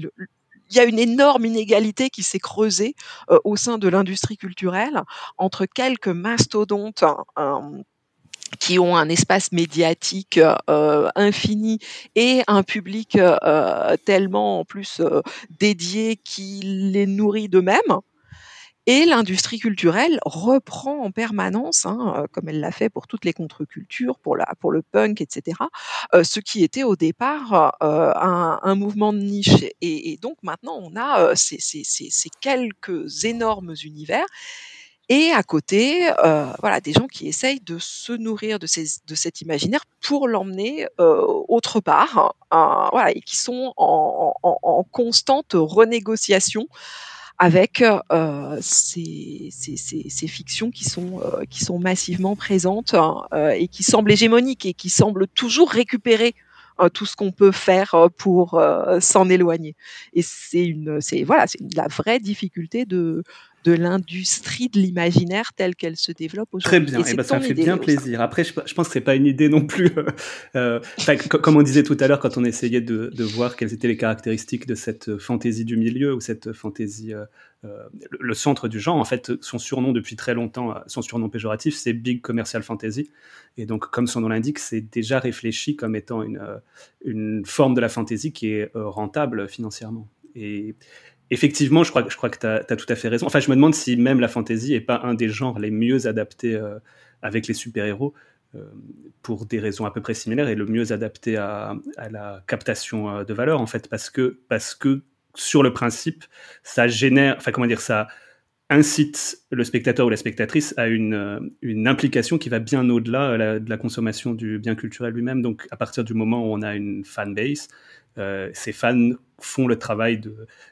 il y a une énorme inégalité qui s'est creusée euh, au sein de l'industrie culturelle entre quelques mastodontes euh, qui ont un espace médiatique euh, infini et un public euh, tellement en plus euh, dédié qui les nourrit d'eux-mêmes. Et l'industrie culturelle reprend en permanence, hein, comme elle l'a fait pour toutes les contre-cultures, pour, la, pour le punk, etc., ce qui était au départ un, un, mouvement de niche. Et, et donc maintenant, on a ces, ces, ces quelques énormes univers et à côté, euh, voilà, des gens qui essayent de se nourrir de, ces, de cet imaginaire pour l'emmener euh, autre part, hein, voilà, et qui sont en, en, en constante renégociation avec euh, ces, ces, ces, fictions qui sont, euh, qui sont massivement présentes hein, euh, et qui semblent hégémoniques et qui semblent toujours récupérer euh, tout ce qu'on peut faire pour s'en éloigner. Et c'est une, c'est voilà, c'est la vraie difficulté de de l'industrie de l'imaginaire telle qu'elle se développe aujourd'hui.
Très bien, et, eh ben, ça fait bien plaisir. Après, je, pense que c'est pas une idée non plus. Euh, euh comme on disait tout à l'heure, quand on essayait de, de, voir quelles étaient les caractéristiques de cette fantaisie du milieu ou cette fantaisie, euh, euh, le centre du genre, en fait, son surnom depuis très longtemps, son surnom péjoratif, c'est Big Commercial Fantasy. Et donc, comme son nom l'indique, c'est déjà réfléchi comme étant une, une forme de la fantaisie qui est rentable financièrement. Et, effectivement, je crois, que tu as, tout à fait raison. Enfin, je me demande si même la fantasy est pas un des genres les mieux adaptés euh, avec les super-héros, euh, pour des raisons à peu près similaires, et le mieux adapté à, la captation euh, de valeur, en fait, parce que, sur le principe, ça génère, comment dire, ça incite le spectateur ou la spectatrice à une, implication qui va bien au-delà de la consommation du bien culturel lui-même. Donc, à partir du moment où on a une fan base, euh, ces fans font le travail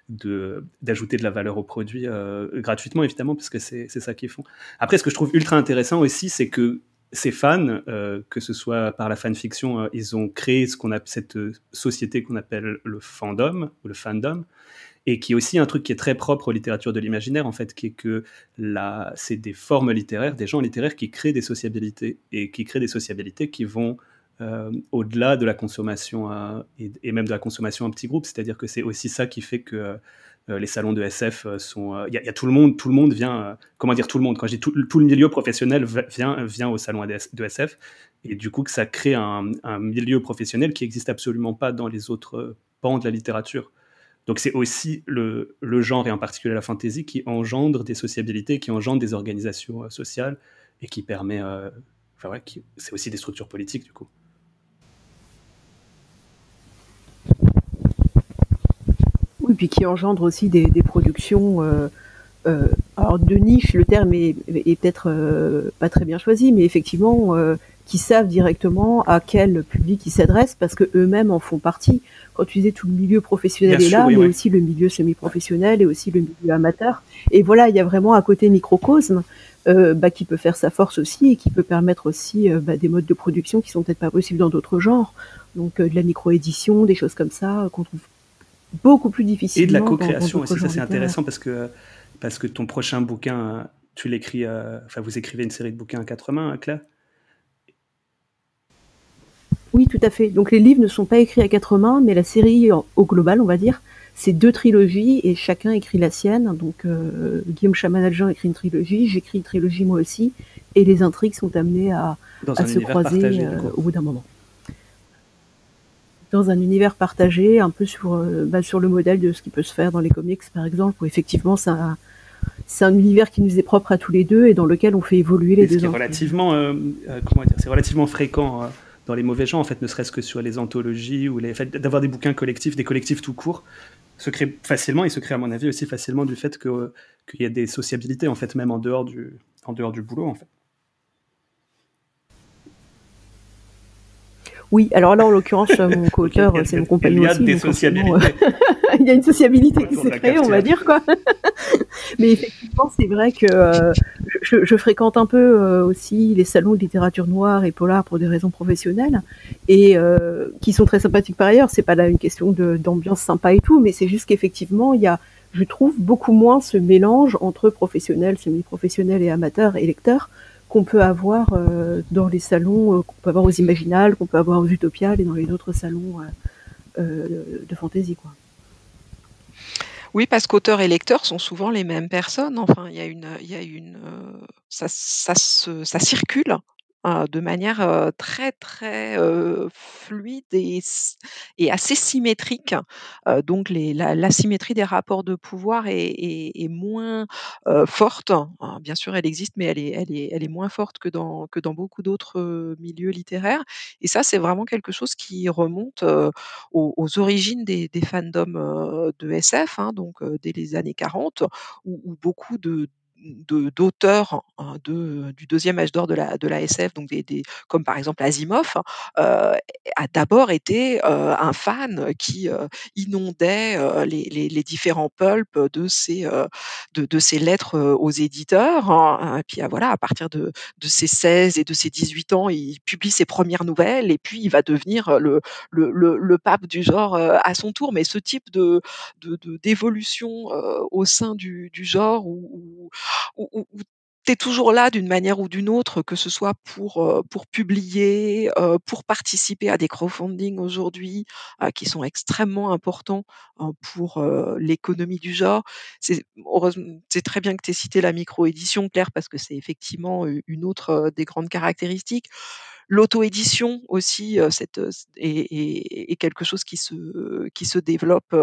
d'ajouter de, la valeur au produit euh, gratuitement, évidemment, parce que c'est, ça qu'ils font. Après, ce que je trouve ultra intéressant aussi, c'est que ces fans, que ce soit par la fanfiction, ils ont créé ce qu'on appelle cette société qu'on appelle le fandom ou le fandom, et qui est aussi un truc qui est très propre aux littératures de l'imaginaire, en fait, qui est que c'est des formes littéraires, des gens littéraires qui créent des sociabilités, et qui créent des sociabilités qui vont euh, au-delà de la consommation et, même de la consommation en petits groupes. C'est-à-dire que c'est aussi ça qui fait que euh, les salons de SF sont. Il y, a tout le monde, tout le monde vient. Euh, comment dire tout le monde? Quand je dis tout, le milieu professionnel vient, vient au salon de SF, et du coup que ça crée un, milieu professionnel qui n'existe absolument pas dans les autres pans de la littérature. Donc c'est aussi le, genre, et en particulier la fantaisie, qui engendre des sociabilités, qui engendre des organisations euh, sociales, et qui permet... Euh, enfin ouais, c'est aussi des structures politiques, du coup.
Puis qui engendre aussi des, productions... Euh, alors de niche, le terme est, peut-être pas très bien choisi, mais effectivement, qui savent directement à quel public ils s'adressent parce que eux-mêmes en font partie. Quand tu disais tout le milieu professionnel est là, mais aussi le milieu semi-professionnel et aussi le milieu amateur. Et voilà, il y a vraiment un côté microcosme euh, bah, qui peut faire sa force aussi et qui peut permettre aussi euh, bah, des modes de production qui sont peut-être pas possibles dans d'autres genres. Donc euh, de la micro-édition, des choses comme ça qu'on trouve beaucoup plus difficilement.
Et de la co-création aussi, ça c'est intéressant parce que parce que ton prochain bouquin, tu l'écris, enfin vous écrivez une série de bouquins à quatre mains, Claire?
Oui, tout à fait. Donc les livres ne sont pas écrits à quatre mains, mais la série au global, on va dire, c'est deux trilogies et chacun écrit la sienne. Donc euh, Guillaume Chamanadjan écrit une trilogie, j'écris une trilogie moi aussi, et les intrigues sont amenées à, se croiser euh, au bout d'un moment. Dans un univers partagé, un peu sur, euh, bah, sur le modèle de ce qui peut se faire dans les comics, par exemple, où effectivement c'est un, c'est un univers qui nous est propre à tous les deux et dans lequel on fait évoluer les deux.
C'est relativement, comment dire, c'est relativement fréquent dans les mauvais gens, en fait, ne serait-ce que sur les anthologies ou les fait d'avoir des bouquins collectifs, des collectifs tout court, se crée facilement et se crée à mon avis aussi facilement du fait que qu'il y a des sociabilités en fait même en dehors du en dehors du boulot en fait.
Oui, alors là, en l'occurrence, mon co-auteur, c'est mon compagnon
il y a
aussi.
Des sociabilités.
il y a une sociabilité qui s'est créée, on va dire, quoi. Mais effectivement, c'est vrai que euh, je, fréquente un peu euh, aussi les salons de littérature noire et polar pour des raisons professionnelles, et euh, qui sont très sympathiques par ailleurs. C'est pas là une question d'ambiance sympa et tout, mais c'est juste qu'effectivement, il y a, je trouve, beaucoup moins ce mélange entre professionnels, semi-professionnels et amateurs et lecteurs qu'on peut avoir euh, dans les salons, euh, qu'on peut avoir aux Imaginales, qu'on peut avoir aux Utopiales et dans les autres salons euh, de fantaisie. Quoi.
Oui, parce qu'auteur et lecteur sont souvent les mêmes personnes. Enfin, il y a une, il y a une, ça, ça, ça circule de manière très très fluide et, assez symétrique. donc la, symétrie des rapports de pouvoir est, moins forte. Hein, bien sûr, elle existe, mais elle est, moins forte que dans, beaucoup d'autres milieux littéraires. Et ça, c'est vraiment quelque chose qui remonte aux, origines des, des fandoms de SF, hein, donc dès les années 40, où beaucoup de d'auteurs hein, de, du deuxième âge d'or de la, SF, donc comme par exemple Asimov, euh, a d'abord été euh, un fan qui euh, inondait euh, les, différents pulps de ses, euh, de, ses lettres aux éditeurs. Hein, et puis voilà, à partir de, de ses 16 et de ses 18 ans, il publie ses premières nouvelles et puis il va devenir le, le, pape du genre à son tour. Mais ce type de d'évolution de, au sein du, du genre où, où, tu es toujours là d'une manière ou d'une autre, que ce soit pour, euh, pour publier, euh, pour participer à des crowdfunding aujourd'hui, euh, qui sont extrêmement importants hein, pour l'économie du genre? C'est très bien que tu aies cité la micro-édition, Claire, parce que c'est effectivement une autre des grandes caractéristiques. L'auto-édition aussi, cette, est, quelque chose qui se, qui se développe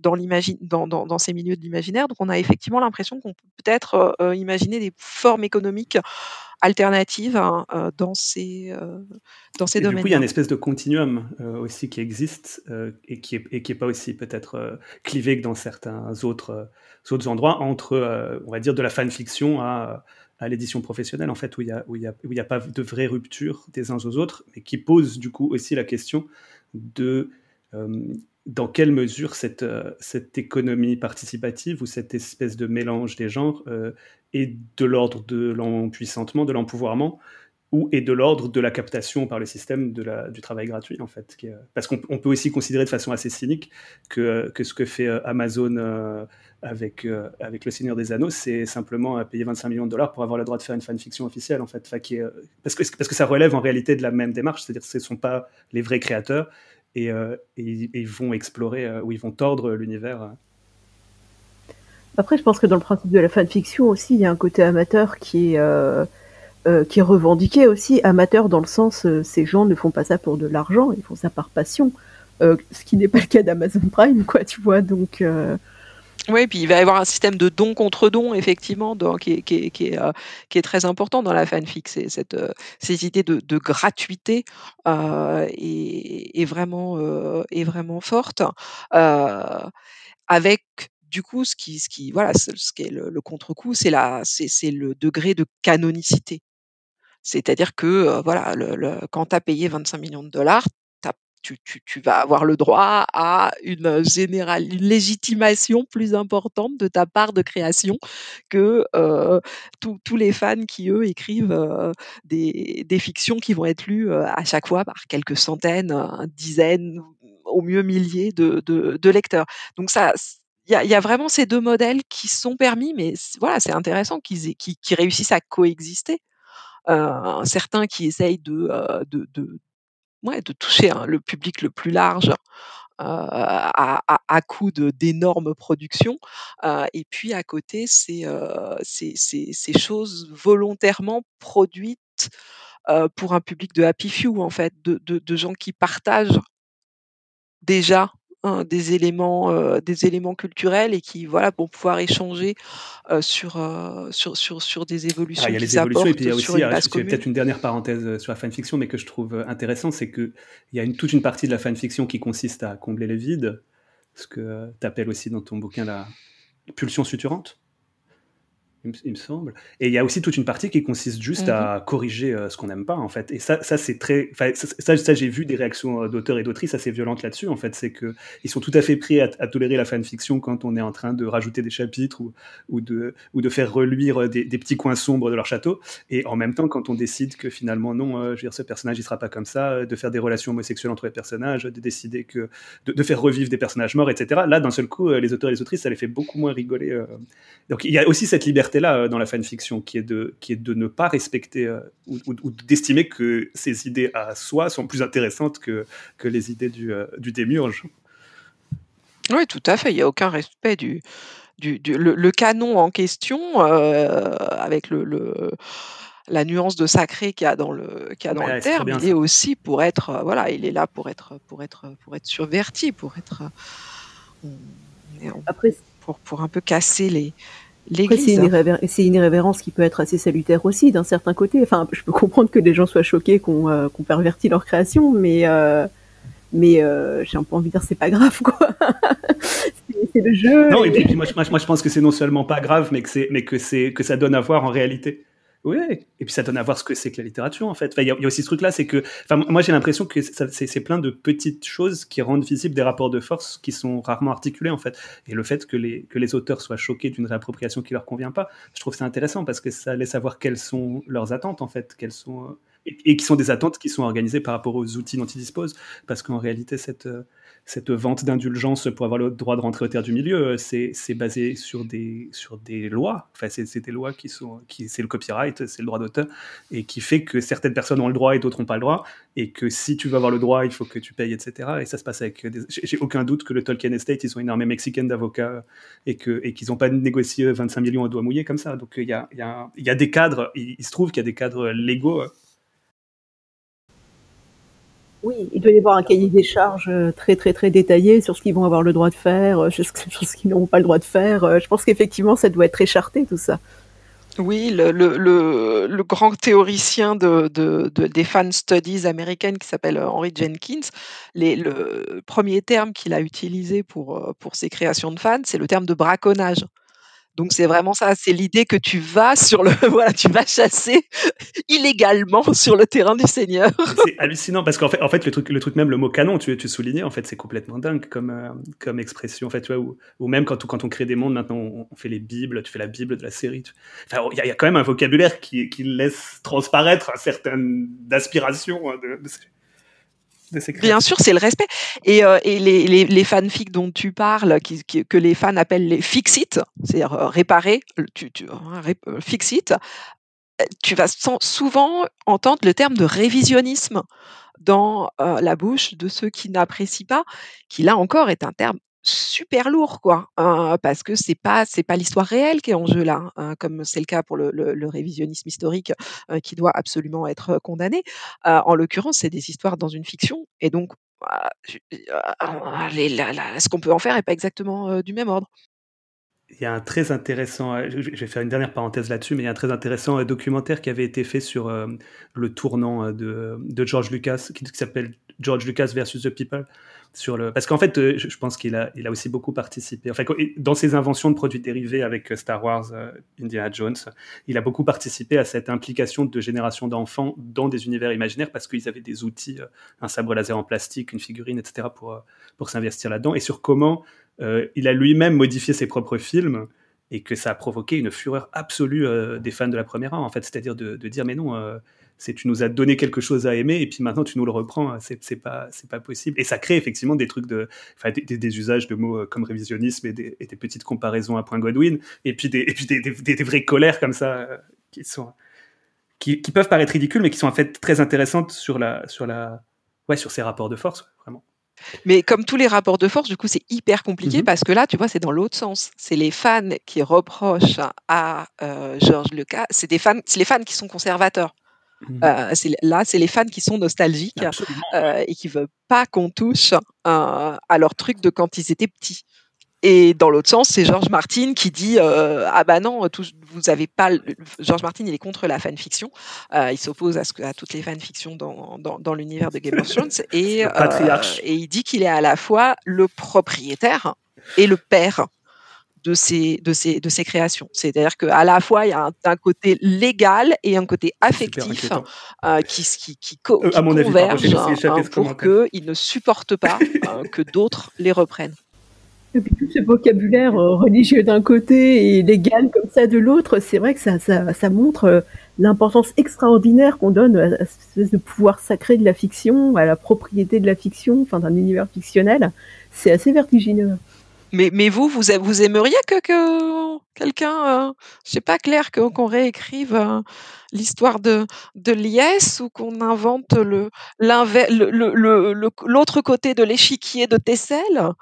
dans, dans, dans, dans, ces milieux de l'imaginaire. Donc on a effectivement l'impression qu'on peut peut-être imaginer des formes économiques alternatives hein, dans ces, dans ces domaines. Du
coup, il y a une espèce de continuum aussi qui existe et qui n'est est, qui est pas aussi peut-être clivé que dans certains autres, autres endroits entre, on va dire, de la fanfiction à à l'édition professionnelle, en fait, où il n'y a, pas de vraie rupture des uns aux autres, mais qui pose du coup aussi la question de euh, dans quelle mesure cette, euh, cette économie participative ou cette espèce de mélange des genres euh, est de l'ordre de l'empuissantement, de l'empouvoirment, ou est de l'ordre de la captation par le système du travail gratuit, en fait. parce qu'on peut aussi considérer de façon assez cynique que, ce que fait Amazon avec, avec Le Seigneur des Anneaux, c'est simplement payer 25 millions de dollars pour avoir le droit de faire une fanfiction officielle, en fait. parce, que, parce que ça relève en réalité de la même démarche, c'est-à-dire que ce ne sont pas les vrais créateurs, et, ils vont explorer, ou ils vont tordre l'univers
après, je pense que dans le principe de la fanfiction aussi, il y a un côté amateur qui est, euh, euh, qui est revendiqué aussi. Amateur dans le sens, euh, ces gens ne font pas ça pour de l'argent, ils font ça par passion. ce qui n'est pas le cas d'Amazon Prime, quoi, tu vois. Donc.
Oui, puis il va y avoir un système de don contre don, effectivement, donc, qui, est, qui, est, qui, est, très important dans la fanfic. C'est cette, cette idée de, gratuité euh, vraiment, est vraiment forte. avec du coup, ce qui, ce qui, voilà, ce, qui est le, contre-coup, c'est la, c'est, le degré de canonicité. C'est-à-dire que, voilà, quand tu as payé 25 millions de dollars, tu, vas avoir le droit à une, générale, une légitimation plus importante de ta part de création que tous les fans qui, eux, écrivent des, fictions qui vont être lues à chaque fois par quelques centaines, dizaines, au mieux milliers de lecteurs. Donc ça, il y a, vraiment ces deux modèles qui sont permis, mais voilà, c'est intéressant qu'ils réussissent à coexister. Euh, certains qui essayent de, euh, de, de, ouais, de toucher hein, le public le plus large. Euh, à, à, d'énormes productions. et puis à côté, c'est ces choses volontairement produites pour un public de happy few, en fait, de, de, de gens qui partagent déjà Hein, des éléments, euh, des éléments culturels et qui, voilà, pour pouvoir échanger euh, sur, euh, sur, sur, sur des évolutions. Ah, il y a les évolutions et puis il y a aussi,
peut-être une dernière parenthèse sur la fanfiction, mais que je trouve intéressant, c'est qu'il y a une, toute une partie de la fanfiction qui consiste à combler les vides, ce que tu appelles aussi dans ton bouquin la pulsion suturante il me semble. Et il y a aussi toute une partie qui consiste juste à mhm. corriger euh, ce qu'on n'aime pas, en fait. Et ça, ça c'est très. Ça, ça, j'ai vu des réactions euh, d'auteurs et d'autrices assez violentes là-dessus, en fait. C'est qu'ils sont tout à fait prêts à, tolérer la fanfiction quand on est en train de rajouter des chapitres ou, ou, de, ou de faire reluire des, petits coins sombres de leur château. Et en même temps, quand on décide que finalement, non, euh, je veux dire, ce personnage, il sera pas comme ça, de faire des relations homosexuelles entre les personnages, de décider que. de, de faire revivre des personnages morts, etc. Là, d'un seul coup, les auteurs et les autrices, ça les fait beaucoup moins rigoler. Donc il y a aussi cette liberté là euh, dans la fanfiction, qui est de, qui est de ne pas respecter euh, ou, d'estimer que ces idées à soi sont plus intéressantes que, que les idées du, euh, du démiurge.
Oui, tout à fait. Il n'y a aucun respect du, du, le, canon en question, avec le, le, la nuance de sacré qu'il y a dans le, qu'il y a dans le terme, il est aussi pour être, voilà, il est là pour être, pour être, pour être surverti, pour être, Après, pour, pour un peu casser les,
c'est une, irrévérence qui peut être assez salutaire aussi d'un certain côté. Enfin, je peux comprendre que des gens soient choqués qu'on euh, pervertit leur création, mais euh, mais euh, j'ai un peu envie de dire c'est pas grave quoi. c'est le jeu.
Non, et, puis, moi, moi, je pense que c'est non seulement pas grave, mais que c'est mais que c'est que ça donne à voir en réalité. Oui, et puis ça donne à voir ce que c'est que la littérature en fait. Il y, a aussi ce truc-là, c'est que, moi j'ai l'impression que c'est plein de petites choses qui rendent visibles des rapports de force qui sont rarement articulés en fait. Et le fait que les, que les auteurs soient choqués d'une réappropriation qui leur convient pas, je trouve c'est intéressant parce que ça laisse savoir quelles sont leurs attentes en fait, quelles sont euh, et, qui sont des attentes qui sont organisées par rapport aux outils dont ils disposent, parce qu'en réalité cette euh, cette vente d'indulgence pour avoir le droit de rentrer au terre du milieu, euh, c'est basé sur des, sur des lois. Enfin, c'est des lois qui sont. Qui, c'est le copyright, c'est le droit d'auteur, et qui fait que certaines personnes ont le droit et d'autres n'ont pas le droit, et que si tu veux avoir le droit, il faut que tu payes, etc. Et ça se passe avec. J'ai aucun doute que le Tolkien Estate, ils ont une armée mexicaine d'avocats et qu'ils et qu'ils n'ont pas négocié 25 millions à doigts mouillés comme ça. Donc il y a, y, a, y a, des cadres, il, il se trouve qu'il y a des cadres légaux
oui, il doit y avoir un cahier des charges euh, très très très détaillé sur ce qu'ils vont avoir le droit de faire, euh, sur ce qu'ils n'auront pas le droit de faire. Euh, je pense qu'effectivement, ça doit être écharté tout ça.
Oui, le, le, le, grand théoricien de, de, des fan studies américaines qui s'appelle Henry Jenkins, les, le premier terme qu'il a utilisé pour, pour ses créations de fans, c'est le terme de braconnage. Donc c'est vraiment ça, c'est l'idée que tu vas sur le voilà, tu vas chasser illégalement sur le terrain du Seigneur.
C'est hallucinant parce qu'en fait, en fait le truc, le truc même le mot canon, tu, tu soulignais en fait, c'est complètement dingue comme euh, comme expression en fait, tu vois, ou, même quand quand on crée des mondes maintenant, on, fait les bibles, tu fais la bible de la série. Enfin, il y, a quand même un vocabulaire qui, laisse transparaître certaines aspirations hein,
Bien sûr, c'est le respect. Et, euh, les, les, fanfics dont tu parles, que les fans appellent les fix-it, c'est-à-dire euh, réparer, tu, tu, hein, euh, fix-it, tu vas souvent entendre le terme de révisionnisme dans la bouche de ceux qui n'apprécient pas, qui là encore est un terme super lourd, quoi, hein, parce que c'est pas c'est pas l'histoire réelle qui est en jeu là, hein, comme c'est le cas pour le, révisionnisme historique euh, qui doit absolument être condamné. Euh, en l'occurrence, c'est des histoires dans une fiction, et donc bah, euh, ce qu'on peut en faire n'est pas exactement du même ordre.
Il y a un très intéressant, je vais faire une dernière parenthèse là-dessus, mais il y a un très intéressant documentaire qui avait été fait sur le tournant de, George Lucas, qui, s'appelle George Lucas versus the People, sur le... Parce qu'en fait, euh, je pense qu'il a, il a aussi beaucoup participé. Enfin, dans ses inventions de produits dérivés avec euh, Star Wars, euh, Indiana Jones, il a beaucoup participé à cette implication de générations d'enfants dans des univers imaginaires parce qu'ils avaient des outils, un sabre laser en plastique, une figurine, etc., pour, pour s'investir là-dedans. Et sur comment il a lui-même modifié ses propres films et que ça a provoqué une fureur absolue des fans de la première heure, en fait. C'est-à-dire de, dire, mais non c'est tu nous as donné quelque chose à aimer et puis maintenant tu nous le reprends, c'est pas c'est pas possible. Et ça crée effectivement des trucs de, des, des, usages de mots euh, comme révisionnisme et des, et des, petites comparaisons à point Godwin et puis des et puis des, des, vraies colères comme ça euh, qui sont qui, qui, peuvent paraître ridicules mais qui sont en fait très intéressantes sur la sur la ouais sur ces rapports de force vraiment.
Mais comme tous les rapports de force, du coup, c'est hyper compliqué mmh parce que là, tu vois, c'est dans l'autre sens. C'est les fans qui reprochent à euh, Georges Lucas, c'est des fans, c'est les fans qui sont conservateurs. Mmh. Euh, là, c'est les fans qui sont nostalgiques euh, et qui veulent pas qu'on touche euh, à leur truc de quand ils étaient petits. Et dans l'autre sens, c'est George Martin qui dit ah bah non, vous avez pas. George Martin, il est contre la fanfiction. il s'oppose à, à, toutes les fanfictions dans, dans, dans l'univers de Game of Thrones et, et il dit qu'il est à la fois le propriétaire et le père de ces, de ces, de ces créations. C'est-à-dire qu'à la fois, il y a un, côté légal et un côté affectif euh, qui, qui, qui, euh, convergent hein, pour qu'ils ne supportent pas euh, que d'autres les reprennent.
Et puis tout ce vocabulaire religieux d'un côté et légal comme ça de l'autre, c'est vrai que ça, montre l'importance extraordinaire qu'on donne à ce pouvoir sacré de la fiction, à la propriété de la fiction, enfin d'un univers fictionnel. C'est assez vertigineux.
Mais, vous, vous, aimeriez que, que quelqu'un, euh, je sais pas, Claire, qu'on réécrive euh, l'histoire de, de ou qu'on invente l'autre côté de l'échiquier de Tessel?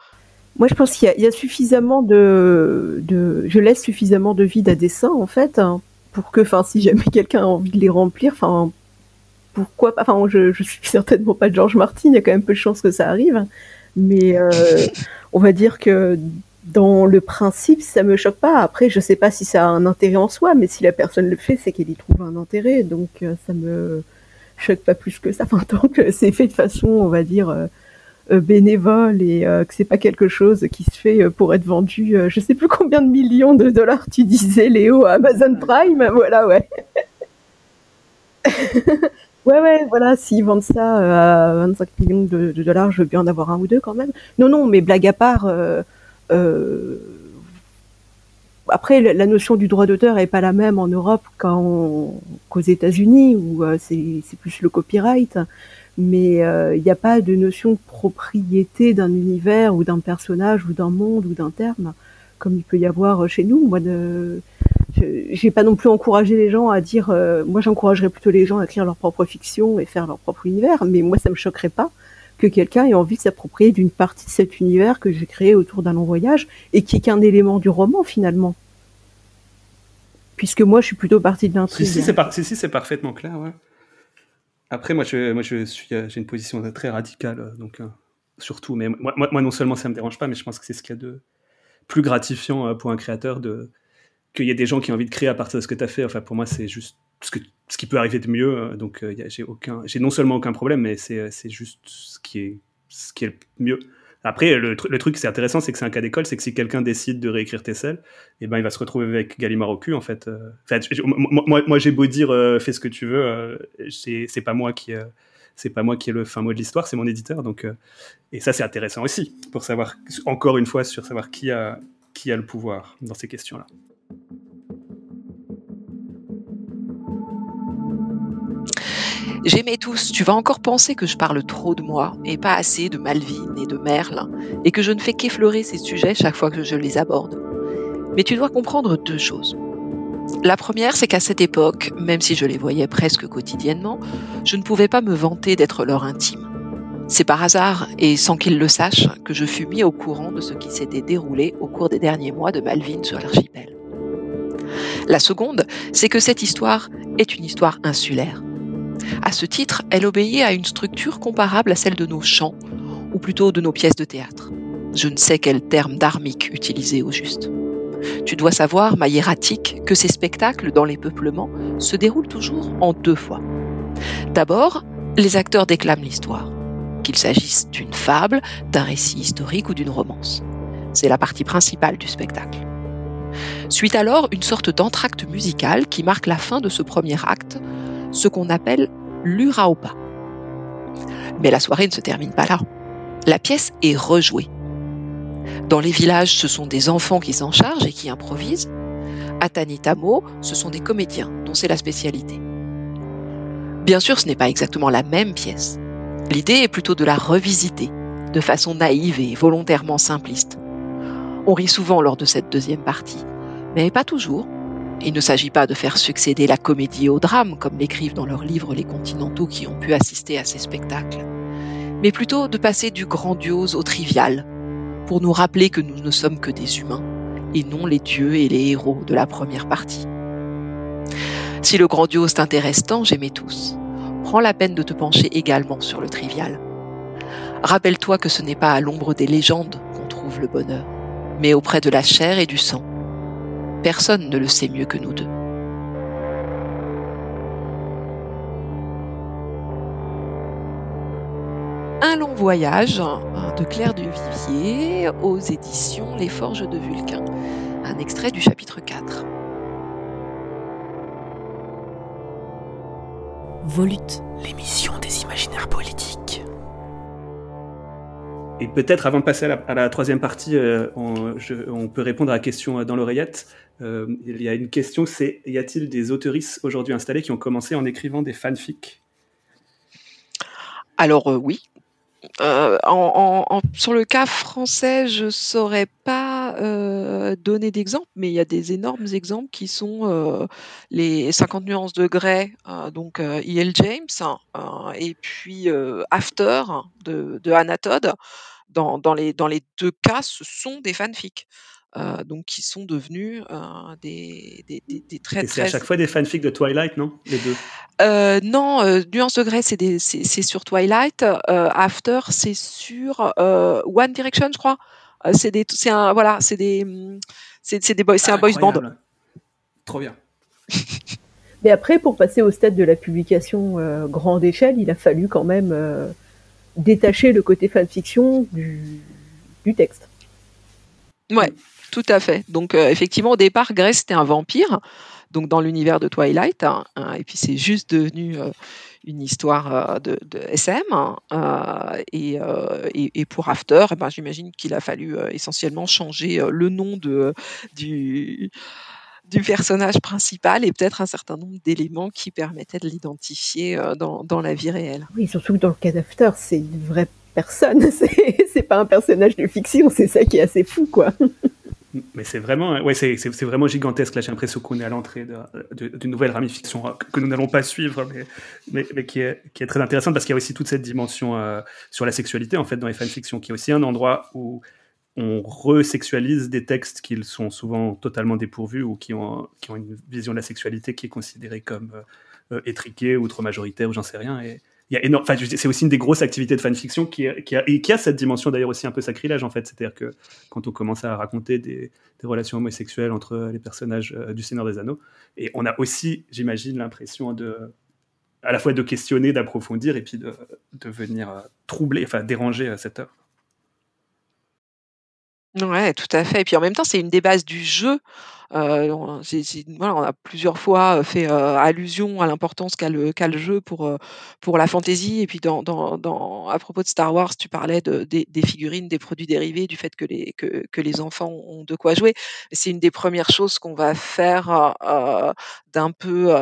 Moi, je pense qu'il y, a suffisamment de, Je laisse suffisamment de vide à dessin, en fait, hein, pour que, enfin, si jamais quelqu'un a envie de les remplir, enfin, pourquoi pas Enfin, je, je suis certainement pas George Martin, il y a quand même peu de chances que ça arrive. Mais euh, on va dire que dans le principe, ça me choque pas. Après, je sais pas si ça a un intérêt en soi, mais si la personne le fait, c'est qu'elle y trouve un intérêt. Donc, euh, ça me choque pas plus que ça. Enfin, tant que c'est fait de façon, on va dire, euh, bénévole et que c'est pas quelque chose qui se fait pour être vendu, je sais plus combien de millions de dollars tu disais, Léo, à Amazon Prime. Voilà, ouais. Ouais, ouais, voilà, s'ils vendent ça euh, à 25 millions de, dollars, je veux bien en avoir un ou deux quand même. Non, non, mais blague à part, euh, euh, après, la notion du droit d'auteur est pas la même en Europe qu'aux États-Unis, où c'est plus le copyright. Mais il n'y a pas de notion de propriété d'un univers ou d'un personnage ou d'un monde ou d'un terme, comme il peut y avoir chez nous. Moi, de, j'ai pas non plus encouragé les gens à dire. Euh, moi, j'encouragerais plutôt les gens à écrire leur propre fiction et faire leur propre univers. Mais moi, ça me choquerait pas que quelqu'un ait envie de s'approprier d'une partie de cet univers que j'ai créé autour d'un long voyage et qui est qu'un élément du roman finalement. Puisque moi, je suis plutôt partie de l'intrigue.
Si, si, c'est parfaitement clair. Ouais. Après, moi, je, moi, je euh, j'ai une position très radicale, euh, donc surtout. Mais moi, moi, non seulement ça me dérange pas, mais je pense que c'est ce qu'il y a de plus gratifiant pour un créateur de qu'il y ait des gens qui ont envie de créer à partir de ce que tu as fait. Enfin, pour moi, c'est juste ce, que, ce qui peut arriver de mieux. Euh, donc, euh, j'ai non seulement aucun problème, mais c'est, c'est juste ce qui est, ce qui est le mieux Après, le, le truc, c'est intéressant, c'est que c'est un cas d'école, c'est que si quelqu'un décide de réécrire Tessel, eh ben, il va se retrouver avec Gallimard au cul, en fait. Euh. moi, moi j'ai beau dire, euh, fais ce que tu veux, c'est pas moi qui, c'est pas moi qui ai le fin mot de l'histoire, c'est mon éditeur. Donc, et ça, c'est intéressant aussi pour savoir, encore une fois, sur savoir qui a, qui a le pouvoir dans ces questions-là.
J'aimais tous, tu vas encore penser que je parle trop de moi et pas assez de Malvine et de Merle, et que je ne fais qu'effleurer ces sujets chaque fois que je les aborde. Mais tu dois comprendre deux choses. La première, c'est qu'à cette époque, même si je les voyais presque quotidiennement, je ne pouvais pas me vanter d'être leur intime. C'est par hasard, et sans qu'ils le sachent, que je fus mis au courant de ce qui s'était déroulé au cours des derniers mois de Malvine sur l'archipel. La seconde, c'est que cette histoire est une histoire insulaire. À ce titre, elle obéit à une structure comparable à celle de nos chants, ou plutôt de nos pièces de théâtre. Je ne sais quel terme dharmique utiliser au juste. Tu dois savoir, ma hiératique, que ces spectacles dans les peuplements se déroulent toujours en deux fois. D'abord, les acteurs déclament l'histoire, qu'il s'agisse d'une fable, d'un récit historique ou d'une romance. C'est la partie principale du spectacle. Suite alors une sorte d'entracte musical qui marque la fin de ce premier acte, ce qu'on appelle l'uraopa. Mais la soirée ne se termine pas là. La pièce est rejouée. Dans les villages, ce sont des enfants qui s'en chargent et qui improvisent. À Tanitamo, ce sont des comédiens dont c'est la spécialité. Bien sûr, ce n'est pas exactement la même pièce. L'idée est plutôt de la revisiter, de façon naïve et volontairement simpliste. On rit souvent lors de cette deuxième partie, mais pas toujours. Il ne s'agit pas de faire succéder la comédie au drame, comme l'écrivent dans leurs livres les continentaux qui ont pu assister à ces spectacles, mais plutôt de passer du grandiose au trivial, pour nous rappeler que nous ne sommes que des humains, et non les dieux et les héros de la première partie. Si le grandiose t'intéresse tant, j'aimais tous. Prends la peine de te pencher également sur le trivial. Rappelle-toi que ce n'est pas à l'ombre des légendes qu'on trouve le bonheur, mais auprès de la chair et du sang Personne ne le sait mieux que nous deux. Un long voyage de Claire de Vivier aux éditions Les Forges de Vulcain. Un extrait du chapitre 4.
Volute.
L'émission des imaginaires politiques.
Et peut-être avant de passer à la, troisième partie, euh, on, peut répondre à la question euh, dans l'oreillette. Euh, il y a une question, c'est y a-t-il des autoristes aujourd'hui installés qui ont commencé en écrivant des fanfics?
Alors oui. sur le cas français, je ne saurais pas donner d'exemple, mais il y a des énormes exemples qui sont les 50 nuances de Grey, donc E.L. James, et puis After de, de Anatode dans les deux cas, ce sont des fanfics. Euh, donc qui sont devenus euh, des, des, des, très
Et c'est à chaque fois des fanfics de Twilight, non Les deux?
Euh, Non, Nuance de Grey, c'est, sur Twilight. After, c'est sur One Direction, je crois. c'est des, c'est un, voilà, c'est des, c'est, des boys, c'est un boys band.
Trop bien.
Mais après, pour passer au stade de la publication grande échelle, il a fallu quand même détacher le côté fanfiction du, du texte.
Ouais, tout à fait. Donc euh, effectivement, au départ, Grace c'était un vampire, donc dans l'univers de Twilight, hein, hein, et puis c'est juste devenu euh, une histoire euh, de, SM. Et, et, pour After, eh ben, j'imagine qu'il a fallu essentiellement changer le nom du personnage principal et peut-être un certain nombre d'éléments qui permettaient de l'identifier dans, dans, la vie réelle.
Oui, surtout que dans le cas d'After, c'est une vraie personne, c'est pas un personnage de fiction, c'est ça qui est assez fou, quoi.
Mais c'est vraiment, ouais, c'est, vraiment gigantesque. Là, j'ai l'impression qu'on est à l'entrée d'une nouvelle ramification euh, que nous n'allons pas suivre, mais, mais, qui, est, qui, est, très intéressante parce qu'il y a aussi toute cette dimension euh, sur la sexualité, en fait, dans les fanfictions, qui est aussi un endroit où on resexualise des textes qui sont souvent totalement dépourvus ou qui ont, qui ont une vision de la sexualité qui est considérée comme euh, euh étriquée ou trop majoritaire ou j'en sais rien. Il y a énorme, c'est aussi une des grosses activités de fanfiction qui, a, et qui a cette dimension d'ailleurs aussi un peu sacrilège en fait. C'est-à-dire que quand on commence à raconter des, relations homosexuelles entre les personnages euh, du Seigneur des Anneaux, et on a aussi, j'imagine, l'impression de à la fois de questionner, d'approfondir et puis de, venir euh, troubler, enfin déranger cette œuvre.
Ouais, tout à fait et puis en même temps, c'est une des bases du jeu. Heu, on a plusieurs fois, fait, allusion à l'importance qu'a le qu'a le jeu pour, pour la fantaisie et puis à propos de Star Wars, tu parlais de des figurines, des produits dérivés, du fait que les que que les enfants ont de quoi jouer. C'est une des premières choses qu'on va faire, d'un peu,